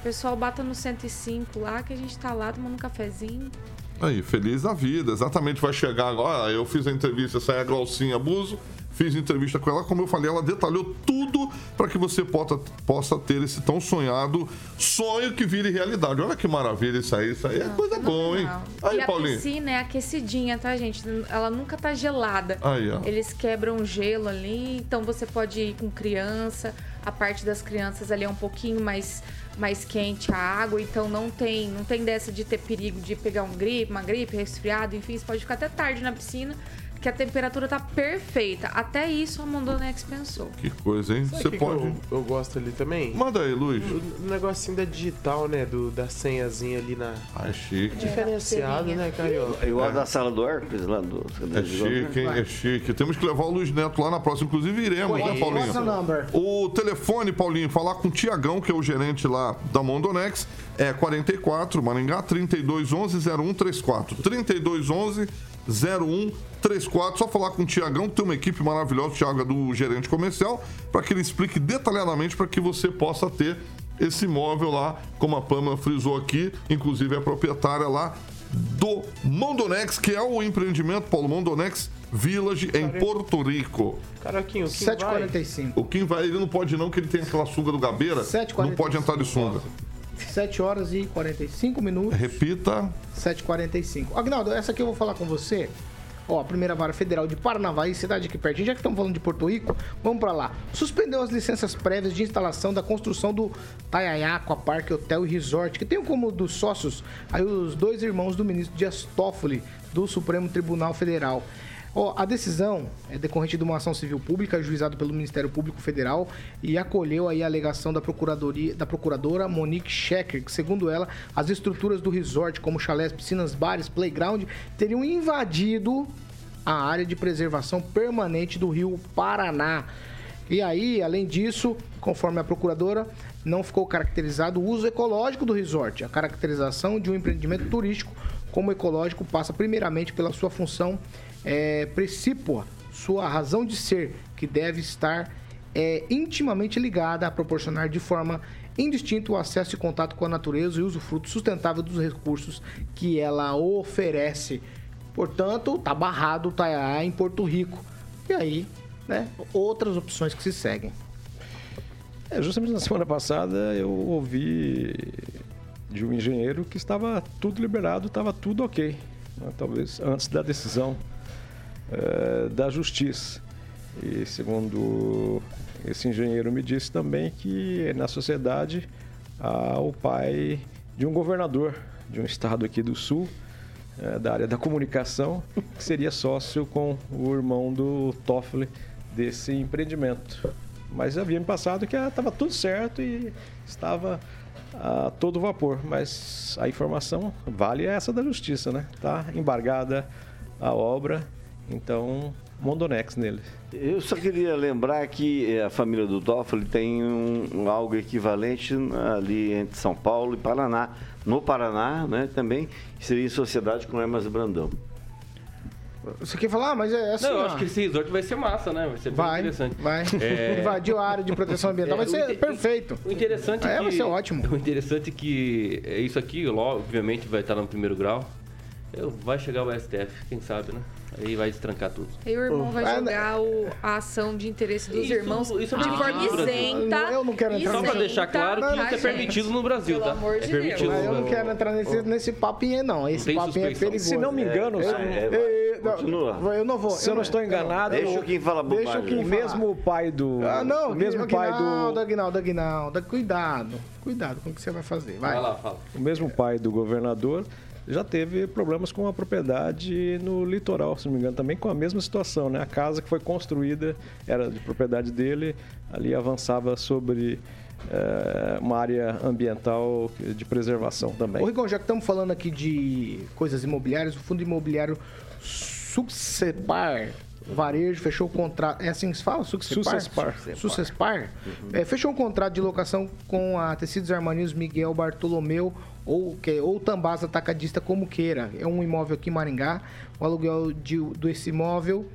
pessoal bata no 105 lá, que a gente tá lá tomando um cafezinho. Aí, feliz da vida, exatamente, vai chegar agora. Eu fiz a entrevista, sai a Glaucinha Abuso, fiz entrevista com ela. Como eu falei, ela detalhou tudo para que você possa, possa ter esse tão sonhado sonho que vire realidade. Olha que maravilha isso aí. Isso aí é coisa boa, hein? Aí, e a Paulinho. piscina é aquecidinha, tá, gente? Ela nunca tá gelada. Aí, ó. Eles quebram gelo ali, então você pode ir com criança. A parte das crianças ali é um pouquinho mais, mais quente a água, então não tem, não tem dessa de ter perigo de pegar um gripe, uma gripe, resfriado, enfim, você pode ficar até tarde na piscina, que a temperatura tá perfeita. Até isso a Mondonex pensou. Que coisa, hein? Sabe Você o que pode. que Eu, eu gosto ali também. Manda aí, Luiz. O negocinho da digital, né? Do, da senhazinha ali na. Ah, é chique. Diferenciado, né, Carioca? Eu gosto da sala do Hércules lá do. É chique, hein? É chique. Temos que levar o Luiz Neto lá na próxima. Inclusive, iremos, né, Paulinho? The number? O telefone, Paulinho, falar com o Tiagão, que é o gerente lá da Mondonex, é 44 Maringá 3211 0134. 3211 0134. Só falar com o Tiagão, que tem uma equipe maravilhosa, o Thiago é do gerente comercial, para que ele explique detalhadamente para que você possa ter esse imóvel lá, como a Pama frisou aqui, inclusive é proprietária lá do Mondonex, que é o empreendimento Paulo Mondonex Village em Porto Rico. Caroquinho, o Kim 7h45. O Kim vai, ele não pode não, que ele tem aquela sunga do Gabeira. 7h45. Não pode entrar de sunga. 7 horas e 45 minutos. Repita. 7h45. Agnaldo, essa aqui eu vou falar com você. Ó, a primeira vara federal de Paranavaí, cidade aqui pertinho, já que estamos falando de Porto Rico, vamos para lá. Suspendeu as licenças prévias de instalação da construção do Taiaiá Aquapark Hotel e Resort, que tem como dos sócios aí os dois irmãos do ministro Dias Toffoli, do Supremo Tribunal Federal. Ó, a decisão é decorrente de uma ação civil pública ajuizada pelo Ministério Público Federal e acolheu aí a alegação da, procuradoria, da procuradora Monique Schecker, que segundo ela, as estruturas do resort, como chalés, piscinas, bares, playground, teriam invadido a área de preservação permanente do rio Paraná. E aí, além disso, conforme a procuradora, não ficou caracterizado o uso ecológico do resort. A caracterização de um empreendimento turístico como ecológico passa primeiramente pela sua função é, precípua, sua razão de ser, que deve estar é, intimamente ligada a proporcionar de forma indistinta o acesso e contato com a natureza e uso fruto sustentável dos recursos que ela oferece. Portanto, tá barrado o Taiá em Porto Rico. E aí, né, outras opções que se seguem. É, justamente na semana passada eu ouvi de um engenheiro que estava tudo liberado, estava tudo ok. né? Talvez antes da decisão eh, da justiça. E segundo esse engenheiro me disse também que na sociedade há o pai de um governador de um estado aqui do sul, eh, da área da comunicação, que seria sócio com o irmão do Toffoli desse empreendimento. Mas havia me passado que estava tudo certo e estava a todo vapor. Mas a informação vale essa da justiça, né? Está embargada a obra, então Mondonex nele. Eu só queria lembrar que eh, a família do Toffoli tem um, algo equivalente ali entre São Paulo e Paraná. No Paraná, né, também seria em sociedade com Hermas Brandão. Você quer falar? Mas é assim. Não, eu ó. acho que esse resort vai ser massa, né? Vai ser bem Vai, interessante. vai. É, Invadiu a área de proteção ambiental, vai É, ser perfeito. O interessante É, é que... vai ser ótimo. O interessante é que isso aqui, obviamente, vai estar no primeiro grau. Vai chegar o STF, quem sabe, né? Aí vai destrancar tudo. Aí o irmão vai Ah, jogar o- a ação de interesse dos Isso- irmãos isso é de forma isenta. Eu não quero entrar Só pra deixar claro que isso é permitido no Brasil, Pelo tá? amor É de permitido Deus. Eu não quero entrar nesse, nesse papinho não. Esse tem papinho é perigoso. Se não me engano, Eu- se- É, eu- não, Continua. Eu não vou. se eu não estou enganado, Deixa o Kim falar Deixa o bobagem. Kim o mesmo pai do. Ah, não, o mesmo pai do. Aguinaldo, Aguinaldo, Aguinaldo. Cuidado, cuidado com o que você vai fazer. Vai. Vai lá, fala. O mesmo pai do governador já teve problemas com a propriedade no litoral, se não me engano, também com a mesma situação, né? A casa que foi construída era de propriedade dele, ali avançava sobre eh, uma área ambiental de preservação também. Ô, Rigon, já que estamos falando aqui de coisas imobiliárias, o Fundo Imobiliário Succepar Varejo fechou o contrato. É assim que se fala? Succespar? Succespar. Succespar. É, fechou um contrato de locação com a Tecidos Armaninhos Miguel Bartolomeu ou, que, ou Tambasa Atacadista, como queira. É um imóvel aqui em Maringá. O aluguel de, desse imóvel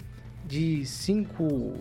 de 5.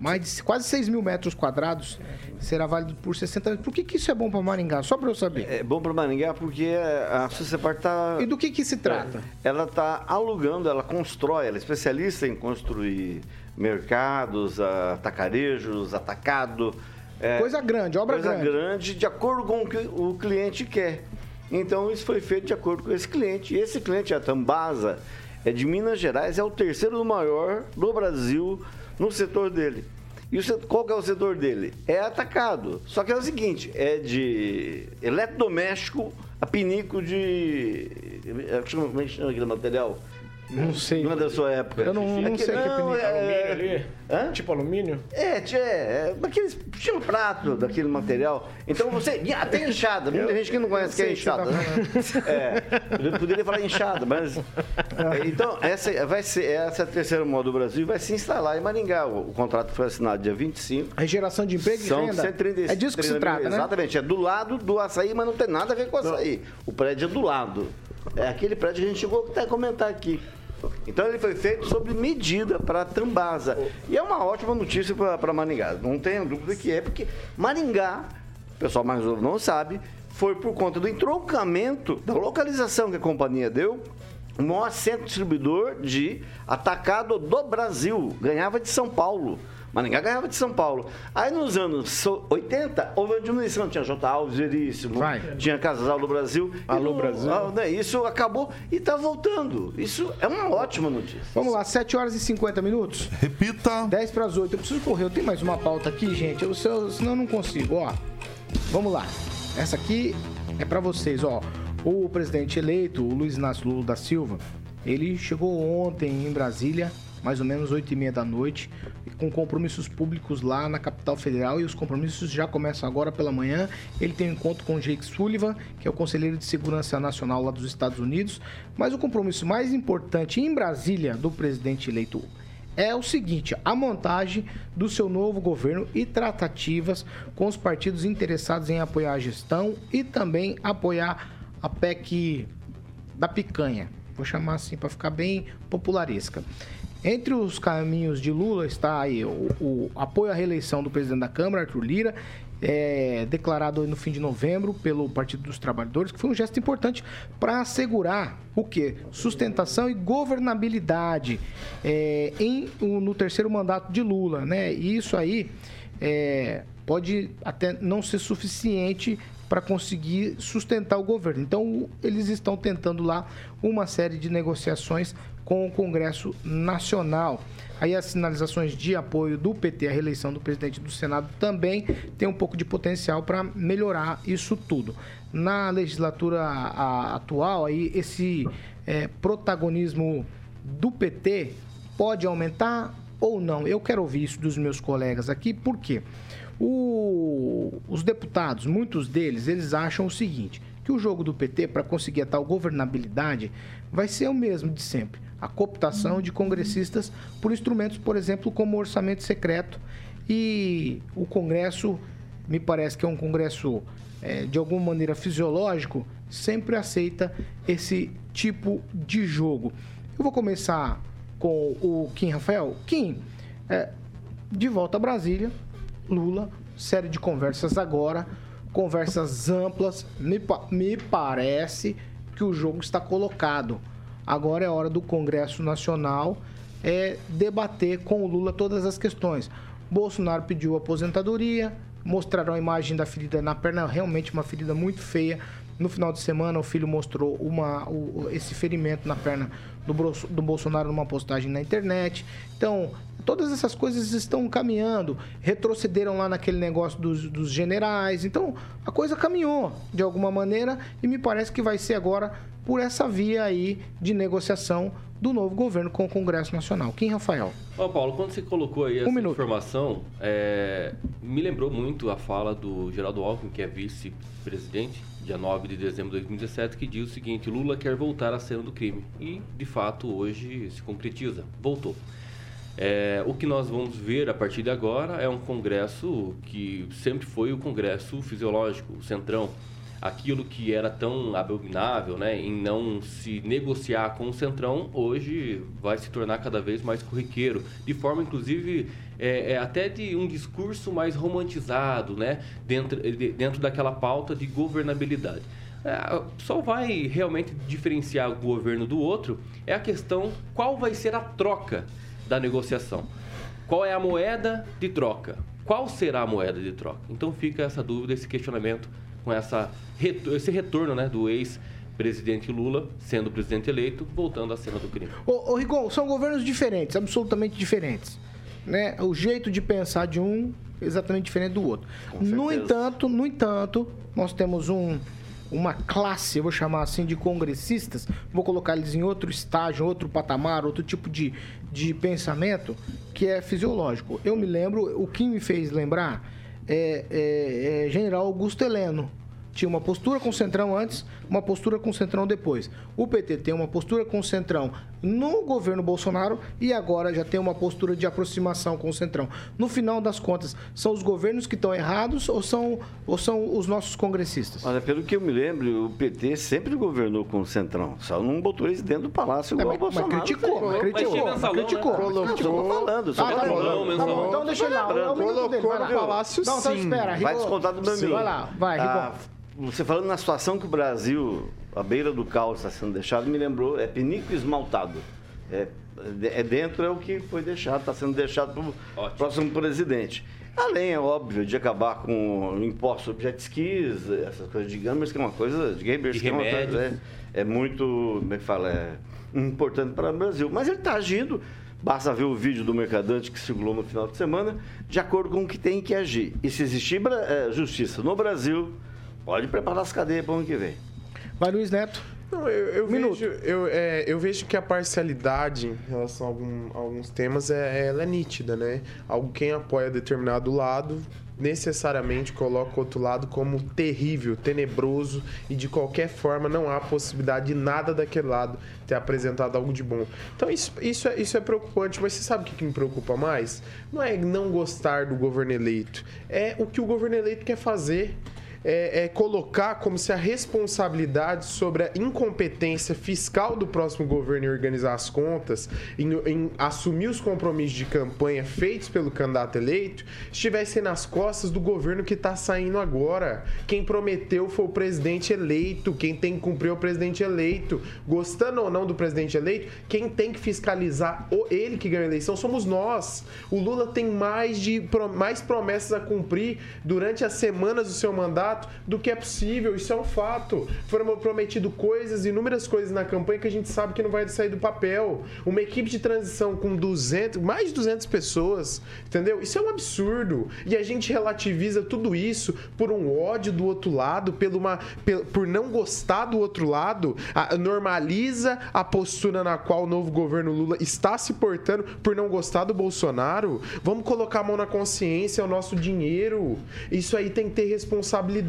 Mais de quase 6 mil metros quadrados será válido por 60 anos. Por que, que isso é bom para Maringá? Só para eu saber. É bom para Maringá porque a Sucepar está... E do que, que se trata? Ela está alugando, ela constrói, ela é especialista em construir mercados, atacarejos, atacado. é, Coisa grande, obra coisa grande. grande de acordo com o que o cliente quer. Então isso foi feito de acordo com esse cliente. E esse cliente, a Tambasa, é de Minas Gerais, é o terceiro maior do Brasil no setor dele. E o setor, qual que é o setor dele? É atacado. Só que é o seguinte, é de eletrodoméstico a pinico de... Como é que chama aquele material? Não sei. Não é da sua época. Eu não, não sei o que é Não, pinico. é- Hã? Tipo alumínio? É, tchê, é daqueles. Tinha um prato daquele material. Então você. e Até enxada. Muita gente que não conhece que é o que tá enxada. né? É, eu poderia falar enxada, mas. é, então, essa vai ser essa é a terceira moda do Brasil e vai se instalar em Maringá. O, o contrato foi assinado dia 25. A geração de emprego e São renda. 130 É disso que se trata, né? Exatamente. É do lado do açaí, mas não tem nada a ver com o açaí. O prédio é do lado. É aquele prédio que a gente chegou até a comentar aqui. Então ele foi feito sob medida para Tambasa. E é uma ótima notícia para Maringá. Não tenho dúvida que é, porque Maringá, o pessoal mais novo não sabe, foi por conta do entroncamento da localização que a companhia deu, o maior centro distribuidor de atacado do Brasil. Ganhava de São Paulo. Maringá ganhava de São Paulo. Aí nos anos so- 80, houve uma diminuição. Tinha J. Alves Veríssimo, tinha Casal do Brasil. Alô, não- Brasil. ah, né, Isso acabou e está voltando. Isso é uma ótima notícia. Vamos lá, 7 horas e 50 minutos. Repita. 10 para as 8. Eu preciso correr. Eu tenho mais uma pauta aqui, gente. Eu- senão eu não consigo. Ó, vamos lá. Essa aqui é para vocês, ó. O presidente eleito, o Luiz Inácio Lula da Silva, ele chegou ontem em Brasília, mais ou menos 8 e meia da noite, com compromissos públicos lá na capital federal e os compromissos já começam agora pela manhã. Ele tem um encontro com Jake Sullivan, que é o conselheiro de segurança nacional lá dos Estados Unidos. Mas o compromisso mais importante em Brasília do presidente eleito é o seguinte: a montagem do seu novo governo e tratativas com os partidos interessados em apoiar a gestão e também apoiar a PEC da picanha. Vou chamar assim para ficar bem popularesca. Entre os caminhos de Lula está aí o, o apoio à reeleição do presidente da Câmara, Arthur Lira, é, declarado no fim de novembro pelo Partido dos Trabalhadores, que foi um gesto importante para assegurar o quê? Sustentação e governabilidade é, em, no terceiro mandato de Lula, né? E isso aí é, pode até não ser suficiente para conseguir sustentar o governo. Então, eles estão tentando lá uma série de negociações com o Congresso Nacional. Aí as sinalizações de apoio do PT à reeleição do presidente do Senado também tem um pouco de potencial para melhorar isso tudo. Na legislatura atual, aí esse é, protagonismo do PT pode aumentar ou não? Eu quero ouvir isso dos meus colegas aqui, por quê? O- os deputados, muitos deles, eles acham o seguinte, que o jogo do PT, para conseguir a tal governabilidade, vai ser o mesmo de sempre. A cooptação de congressistas por instrumentos, por exemplo, como orçamento secreto. E o Congresso, me parece que é um Congresso é, de alguma maneira fisiológico, sempre aceita esse tipo de jogo. Eu vou começar com o Kim Rafael. Kim, é, de volta a Brasília, Lula, série de conversas agora, conversas amplas. Me, me parece que o jogo está colocado. Agora é hora do Congresso Nacional é, debater com o Lula todas as questões. Bolsonaro pediu aposentadoria, mostraram a imagem da ferida na perna, realmente uma ferida muito feia. No final de semana, o filho mostrou uma, o- esse ferimento na perna do, do Bolsonaro numa postagem na internet. Então, todas essas coisas estão caminhando. Retrocederam lá naquele negócio dos, dos generais. Então, a coisa caminhou de alguma maneira e me parece que vai ser agora por essa via aí de negociação do novo governo com o Congresso Nacional. Quem, Rafael? Ó, Paulo, quando você colocou aí essa Um informação, é, me lembrou muito a fala do Geraldo Alckmin, que é vice-presidente, dia 9 de dezembro de 2017, que diz o seguinte: Lula quer voltar à cena do crime. E, de fato, hoje se concretiza. Voltou. É, o que nós vamos ver a partir de agora é um congresso que sempre foi o congresso fisiológico, o centrão. Aquilo que era tão abominável né, em não se negociar com o centrão, hoje vai se tornar cada vez mais corriqueiro. De forma, inclusive, é, é até de um discurso mais romantizado, né, dentro, de- dentro daquela pauta de governabilidade. É, só vai realmente diferenciar o governo do outro é a questão qual vai ser a troca da negociação. qual é a moeda de troca? Qual será a moeda de troca? Então fica essa dúvida, esse questionamento com essa, esse retorno né, do ex-presidente Lula, sendo presidente eleito, voltando à cena do crime. Ô, ô Rigon, são governos diferentes, absolutamente diferentes. Né? O jeito de pensar de um é exatamente diferente do outro. No entanto, no entanto, nós temos um, uma classe, eu vou chamar assim, de congressistas, vou colocar eles em outro estágio, outro patamar, outro tipo de, de pensamento, que é fisiológico. Eu me lembro, o que me fez lembrar é, é- é General Augusto Heleno. Tinha uma postura com o Centrão antes, uma postura com o Centrão depois. O PT tem uma postura com o Centrão no governo Bolsonaro e agora já tem uma postura de aproximação com o Centrão. No final das contas, são os governos que estão errados ou são, ou são os nossos congressistas? Olha, pelo que eu me lembro, o PT sempre governou com o Centrão. Só não botou eles dentro do palácio igual É, o mas- mas Bolsonaro. criticou, fez. mas criticou, mas criticou. né? Não, tô falando, só Ah, tá bom, tá bom, então deixa ele lá. É o minuto dele, vai lá. Colocou palácio, Não, então sim. espera, Vai descontar do meu minuto. Vai lá, vai, Ah. Você falando na situação que o Brasil, à beira do caos está sendo deixado, me lembrou, é pinico esmaltado. É, é dentro é o que foi deixado, está sendo deixado para o próximo presidente. Além, é óbvio, de acabar com o imposto sobre jet skis, essas coisas de gamers, que é uma coisa de gamers, que é, uma coisa, é, é muito, como é que fala, é importante para o Brasil. Mas ele está agindo, basta ver o vídeo do Mercadante que circulou no final de semana, de acordo com o que tem que agir. E se existir eh, justiça no Brasil, pode preparar as cadeias para o ano que vem. Vai, Luiz Neto. Não, eu, eu vejo, eu, é, eu vejo que a parcialidade em relação a, algum- a alguns temas é, ela é nítida, né? Algo quem apoia determinado lado necessariamente coloca o outro lado como terrível, tenebroso e de qualquer forma não há possibilidade de nada daquele lado ter apresentado algo de bom. Então isso, isso, é, isso é preocupante, mas você sabe o que, que me preocupa mais? Não é não gostar do governo eleito, é o que o governo eleito quer fazer é, é colocar como se a responsabilidade sobre a incompetência fiscal do próximo governo em organizar as contas, em, em assumir os compromissos de campanha feitos pelo candidato eleito, estivesse nas costas do governo que está saindo agora. Quem prometeu foi o presidente eleito, quem tem que cumprir é o presidente eleito. Gostando ou não do presidente eleito, quem tem que fiscalizar o ele que ganhou a eleição somos nós. O Lula tem mais de mais promessas a cumprir durante as semanas do seu mandato do que é possível. Isso é um fato. Foram prometido coisas, inúmeras coisas na campanha que a gente sabe que não vai sair do papel. Uma equipe de transição com 200, mais de 200 pessoas, entendeu? Isso é um absurdo. E a gente relativiza tudo isso por um ódio do outro lado, pelo uma, por não gostar do outro lado, normaliza a postura na qual o novo governo Lula está se portando por não gostar do Bolsonaro. Vamos colocar a mão na consciência, é o nosso dinheiro. Isso aí tem que ter responsabilidade.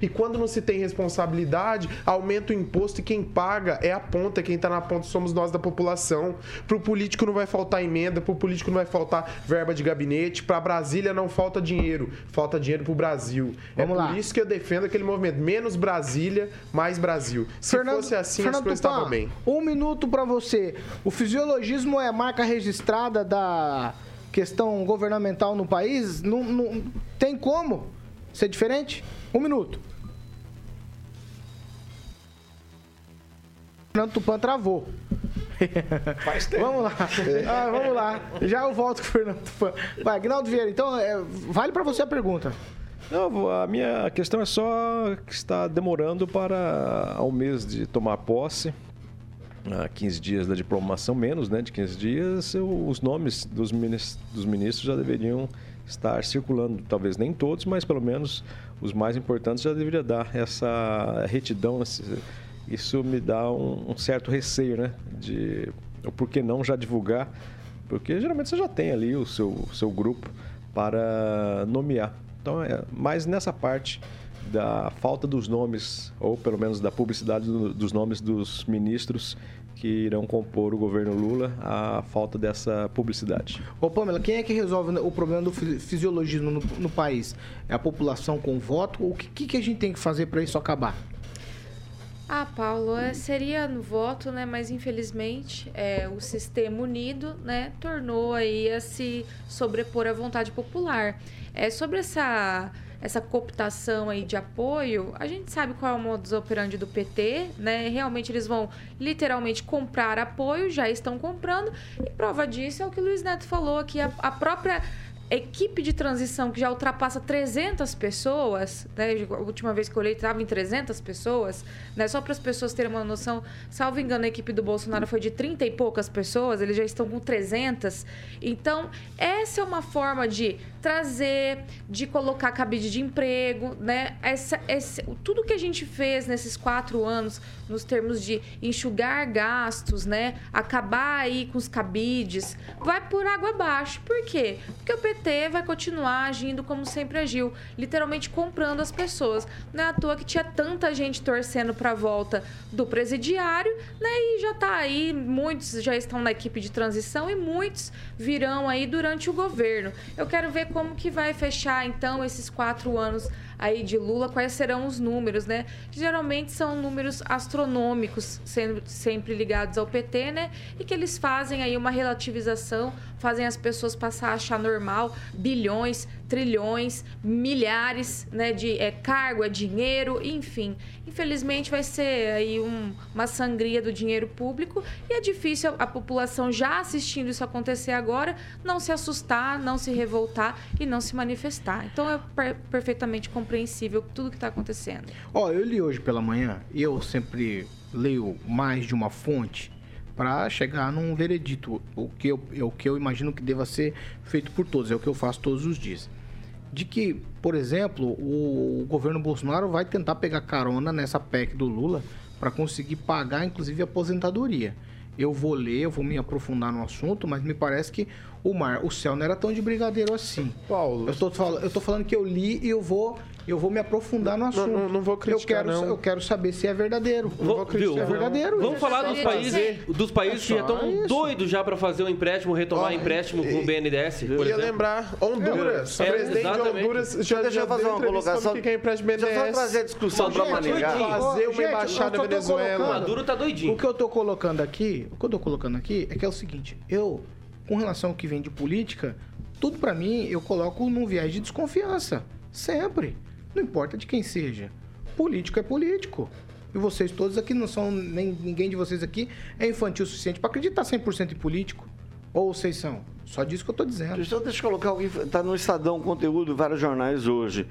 E quando não se tem responsabilidade, aumenta o imposto e quem paga é a ponta. Quem está na ponta somos nós da população. Pro político não vai faltar emenda, pro político não vai faltar verba de gabinete, pra Brasília não falta dinheiro, falta dinheiro pro Brasil. Vamos é lá. por isso que eu defendo aquele movimento. Menos Brasília, mais Brasil. Se fosse assim, as coisas Tupã, estavam bem. Um minuto pra você. O fisiologismo é marca registrada da questão governamental no país? Não, não- tem como ser diferente? Um minuto. Fernando Tupan travou. Faz tempo. Vamos lá. Ah, vamos lá. Já eu volto com o Fernando Tupan. Vai, Agnaldo Vieira, então, é, vale pra você a pergunta. Não, a minha questão é só que está demorando para ao mês de tomar posse, a 15 dias da diplomação, menos né, de 15 dias, eu- os nomes dos ministros já deveriam estar circulando. Talvez nem todos, mas pelo menos os mais importantes já deveria dar essa retidão. Isso me dá um, um certo receio, né? De por que não já divulgar, porque geralmente você já tem ali o seu, seu grupo para nomear. Então, é mais nessa parte da falta dos nomes, ou pelo menos da publicidade do- dos nomes dos ministros que irão compor o governo Lula, a falta dessa publicidade. Ô, Pamela, quem é que resolve o problema do fi- fisiologismo no, no país? É a população com voto? O que, que, que a gente tem que fazer para isso acabar? Ah, Paulo, é, seria no voto, né? Mas infelizmente é, o sistema unido, né, tornou aí a se sobrepor à vontade popular. É sobre essa essa cooptação aí de apoio, a gente sabe qual é o modus operandi do PT, né? Realmente eles vão literalmente comprar apoio, já estão comprando, e prova disso é o que o Luiz Neto falou, que a, a própria equipe de transição que já ultrapassa 300 pessoas, né? A última vez que eu olhei estava em 300 pessoas, né? Só para as pessoas terem uma noção, salvo engano, a equipe do Bolsonaro foi de 30 e poucas pessoas, eles já estão com 300. Então, essa é uma forma de trazer, de colocar cabide de emprego, né? Essa, esse, tudo que a gente fez nesses quatro anos, nos termos de enxugar gastos, né? Acabar aí com os cabides, vai por água abaixo. Por quê? Porque o PT vai continuar agindo como sempre agiu, literalmente comprando as pessoas. Não é à toa que tinha tanta gente torcendo para a volta do presidiário, né? E já tá aí, muitos já estão na equipe de transição e muitos virão aí durante o governo. Eu quero ver como que vai fechar então esses quatro anos aí de Lula, quais serão os números, né? Geralmente são números astronômicos, sendo sempre ligados ao PT, né? E que eles fazem aí uma relativização, fazem as pessoas passar a achar normal bilhões, trilhões, milhares, né? De é, cargo, é dinheiro, enfim. Infelizmente vai ser aí um, uma sangria do dinheiro público e é difícil a, a população já assistindo isso acontecer agora não se assustar, não se revoltar e não se manifestar. Então é per perfeitamente compreensível tudo que está acontecendo. Ó, eu li hoje pela manhã e eu sempre leio mais de uma fonte para chegar num veredito, o que eu, o que eu imagino que deva ser feito por todos, é o que eu faço todos os dias. De que, por exemplo, o, o governo Bolsonaro vai tentar pegar carona nessa PEC do Lula para conseguir pagar, inclusive, a aposentadoria. Eu vou ler, eu vou me aprofundar no assunto, mas me parece que o mar, o céu não era tão de brigadeiro assim. Paulo. Eu tô, falando, eu tô falando que eu li e eu vou, eu vou me aprofundar no assunto. não- não vou criticar, eu quero, não. Eu quero saber se é verdadeiro. Vou- eu viu? se é verdadeiro. Vamos falar dos países, dos países que já estão doidos já para fazer um empréstimo, retomar empréstimo com o BNDES, por Eu ia lembrar, Honduras. É, o presidente de exatamente. Honduras já, Deixa já eu fazer uma colocação. que quer empréstimo Deixa eu só BNDES. trazer a discussão pra Maringá. Fazer uma embaixada Venezuela. colocando- Maduro tá doidinho. O que eu tô colocando aqui, o que eu tô colocando aqui é que é o seguinte, eu, com relação ao que vem de política, tudo pra mim eu coloco num viés de desconfiança. Sempre. Não importa de quem seja. Político é político. E vocês todos aqui não são, nem ninguém de vocês aqui é infantil o suficiente pra acreditar 100% em político. Ou vocês são? Só disso que eu tô dizendo. Eu, deixa eu colocar alguém. Está no Estadão conteúdo, vários jornais hoje.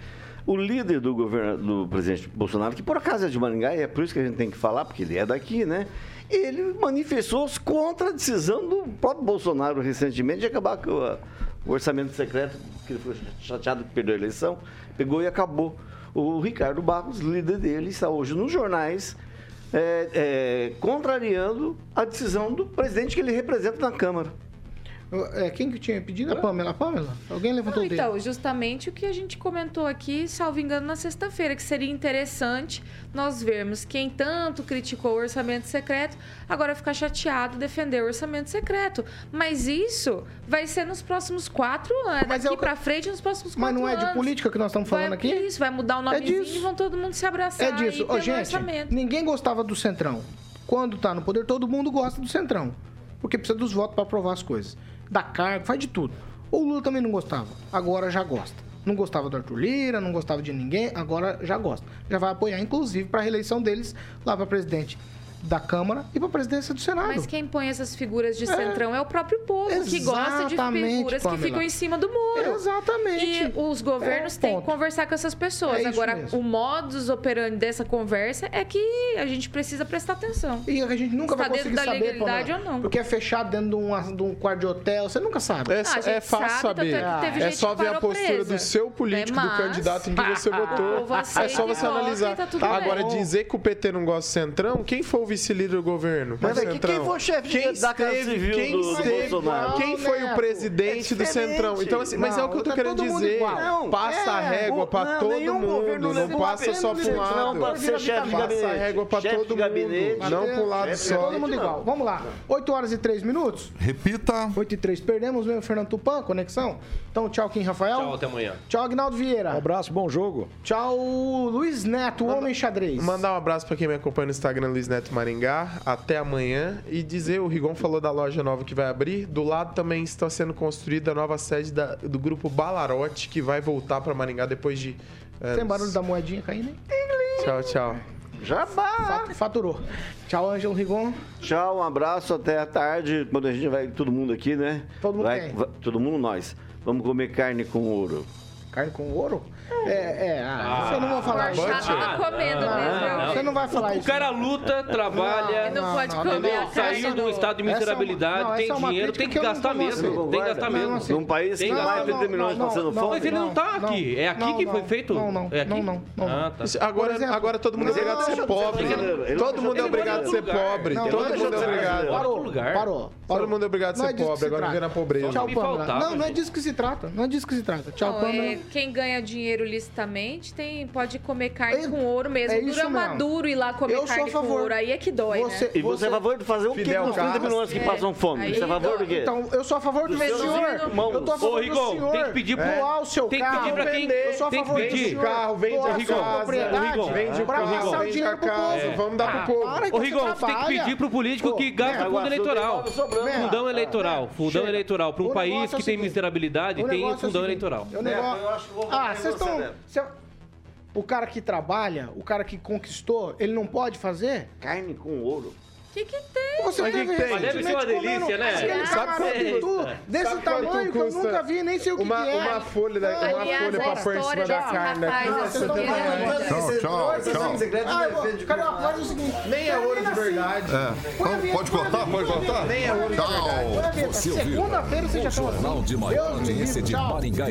O líder do governo do presidente Bolsonaro, que por acaso é de Maringá, e é por isso que a gente tem que falar, porque ele é daqui, né? Ele manifestou-se contra a decisão do próprio Bolsonaro recentemente de acabar com o orçamento secreto, que ele foi chateado que perdeu a eleição, pegou e acabou. O Ricardo Barros, líder dele, está hoje nos jornais é, é, contrariando a decisão do presidente que ele representa na Câmara. É, quem que tinha pedido? A Pamela. A Pamela? Alguém levantou Não, o dedo? então, justamente o que a gente comentou aqui, salvo engano, na sexta-feira, que seria interessante nós vermos quem tanto criticou o orçamento secreto, agora ficar chateado defender o orçamento secreto. Mas isso vai ser nos próximos quatro anos, Mas é daqui o que- pra frente, nos próximos Mas quatro não é anos. de política que nós estamos falando vai, aqui? Isso, vai mudar o nomezinho disso. e vão todo mundo se abraçar É disso. Ô, gente, orçamento. ninguém gostava do Centrão. Quando tá no poder, todo mundo gosta do Centrão. Porque precisa dos votos para aprovar as coisas. Dá cargo, faz de tudo. O Lula também não gostava. Agora já gosta. Não gostava do Arthur Lira, não gostava de ninguém, agora já gosta. Já vai apoiar, inclusive, para a reeleição deles lá para presidente da Câmara e para presidência do Senado. Mas quem põe essas figuras de É. centrão é o próprio povo, que gosta de figuras que Pamela. ficam em cima do muro. Exatamente. E os governos É, têm que conversar com essas pessoas. É Agora, mesmo. o modus operandi dessa conversa é que a gente precisa prestar atenção. E a gente nunca Está vai conseguir dentro da saber, legalidade Pamela, ou não. Porque é fechado dentro de um, de um quarto de hotel, você nunca sabe. É, Ah, a é fácil sabe, tanto saber. é que teve é gente só que ver a postura presa. do seu político, É, do candidato em que você votou. É só você analisar. tá Agora, bem. dizer que o PT não gosta do Centrão, quem foi o vice-líder do governo? Mas do aqui, Centrão? quem foi o chefe Quem da Casa esteve- Civil quem do- do esteve- Bolsonaro? Quem foi o Neto, presidente é do Centrão? Então, assim, mas é o que eu tô Não, querendo tá mundo dizer. Não, Passa a é, régua o- pra não, todo mundo, não passa só pra um do lado. pra Passa a régua pra todo mundo, não pro lado Chefe de só. Todo mundo não. igual. Vamos lá. 8 horas e 3 minutos. Repita. 8 e 3. Perdemos mesmo, Fernando Tupan, conexão. Então, tchau, Kim Rafael. Tchau, até amanhã. Tchau, Agnaldo Vieira. Um abraço, bom jogo. Tchau, Luiz Neto, Homem Xadrez. Mandar um abraço pra quem me acompanha no Instagram, Luiz Neto Maringá. Até amanhã. E dizer, o Rigon falou da loja nova que vai abrir. Do lado também está sendo construída a nova sede da- do grupo Balarote, que vai voltar para Maringá depois de. anos. Tem barulho da moedinha caindo, hein? Tchau, tchau. Jabá! Faturou. Tchau, Ângelo Rigon. Tchau, um abraço, até a tarde, quando a gente vai, todo mundo aqui, né? Todo mundo vai, vai- Todo mundo nós. Vamos comer carne com ouro. Carne com ouro? É, é. Ah, você não vai falar isso. Tava comendo Não, mesmo. não, Você não vai falar O isso. cara luta, trabalha. Não, não pode comer Saiu de um do- estado de é uma- miserabilidade, não, tem é dinheiro, tem que não gastar mesmo. assim. Tem que gastar Não, mesmo. assim. Num país Tem que mais de 30 milhões não, passando não, fome. Mas ele não tá Não, aqui. É aqui não, que não. foi feito? Não, não, É não, não, não. Ah, tá. Agora, agora todo mundo é obrigado a ser Não, pobre. não- Todo mundo é obrigado a ser pobre. Não, Todo não, mundo é não, obrigado. Parou, lugar. parou. Todo mundo é obrigado a Não ser pobre. Agora viver na pobreza. Tchau, Me Pamela. Não, não é disso que se trata. Não é disso que se trata. Tchau, Não, Pamela. É, quem ganha dinheiro licitamente tem, pode comer carne É- com ouro mesmo. é Dura maduro ir lá comer Eu sou carne a favor. com ouro. Aí é que dói, Você- né? E você é a favor de fazer o que Fidel com os 30 Castro. milhões que É. passam fome? Aí- Você é a favor do quê? Então, eu sou a favor do seus senhor. irmãos. Eu tô a favor Ô, Rigon, do senhor. tem que pedir pro- doar o seu tem que carro. pedir pra quem- Eu sou a tem que favor do pedir. senhor. Carro, vende a sua propriedade Rigon, vende o pra carro, passar o dinheiro pro povo. Vamos dar pro Ah, povo. que Ô, Rigon, você tem que pedir pro político que gasta fundo eleitoral. tem. Fundão eleitoral. Fundão eleitoral. Para um país é que tem miserabilidade, tem é fundão eleitoral. o negócio- eu acho que vou Ah, vocês você, estão... Cê- O cara que trabalha, o cara que conquistou, ele não pode fazer? Carne com ouro. O que, que tem? Você Mas que teve que tem? Mas deve ser uma delícia, né? Aquele Sabe quanto- pitu desse Sabe quanto tamanho que eu nunca vi, nem sei o que, uma, que é. uma folha, da, uma Aliás, folha a pra pôr em cima da carne. assim, falando. Tchau, tchau, tchau. Carioca, faz o seguinte. Nem é ouro de verdade. É. Pode cortar? Pode cortar? Nem é ouro de verdade. Você Segunda-feira vocês já estão assim. Jornal de Maior Audiência de. Maringá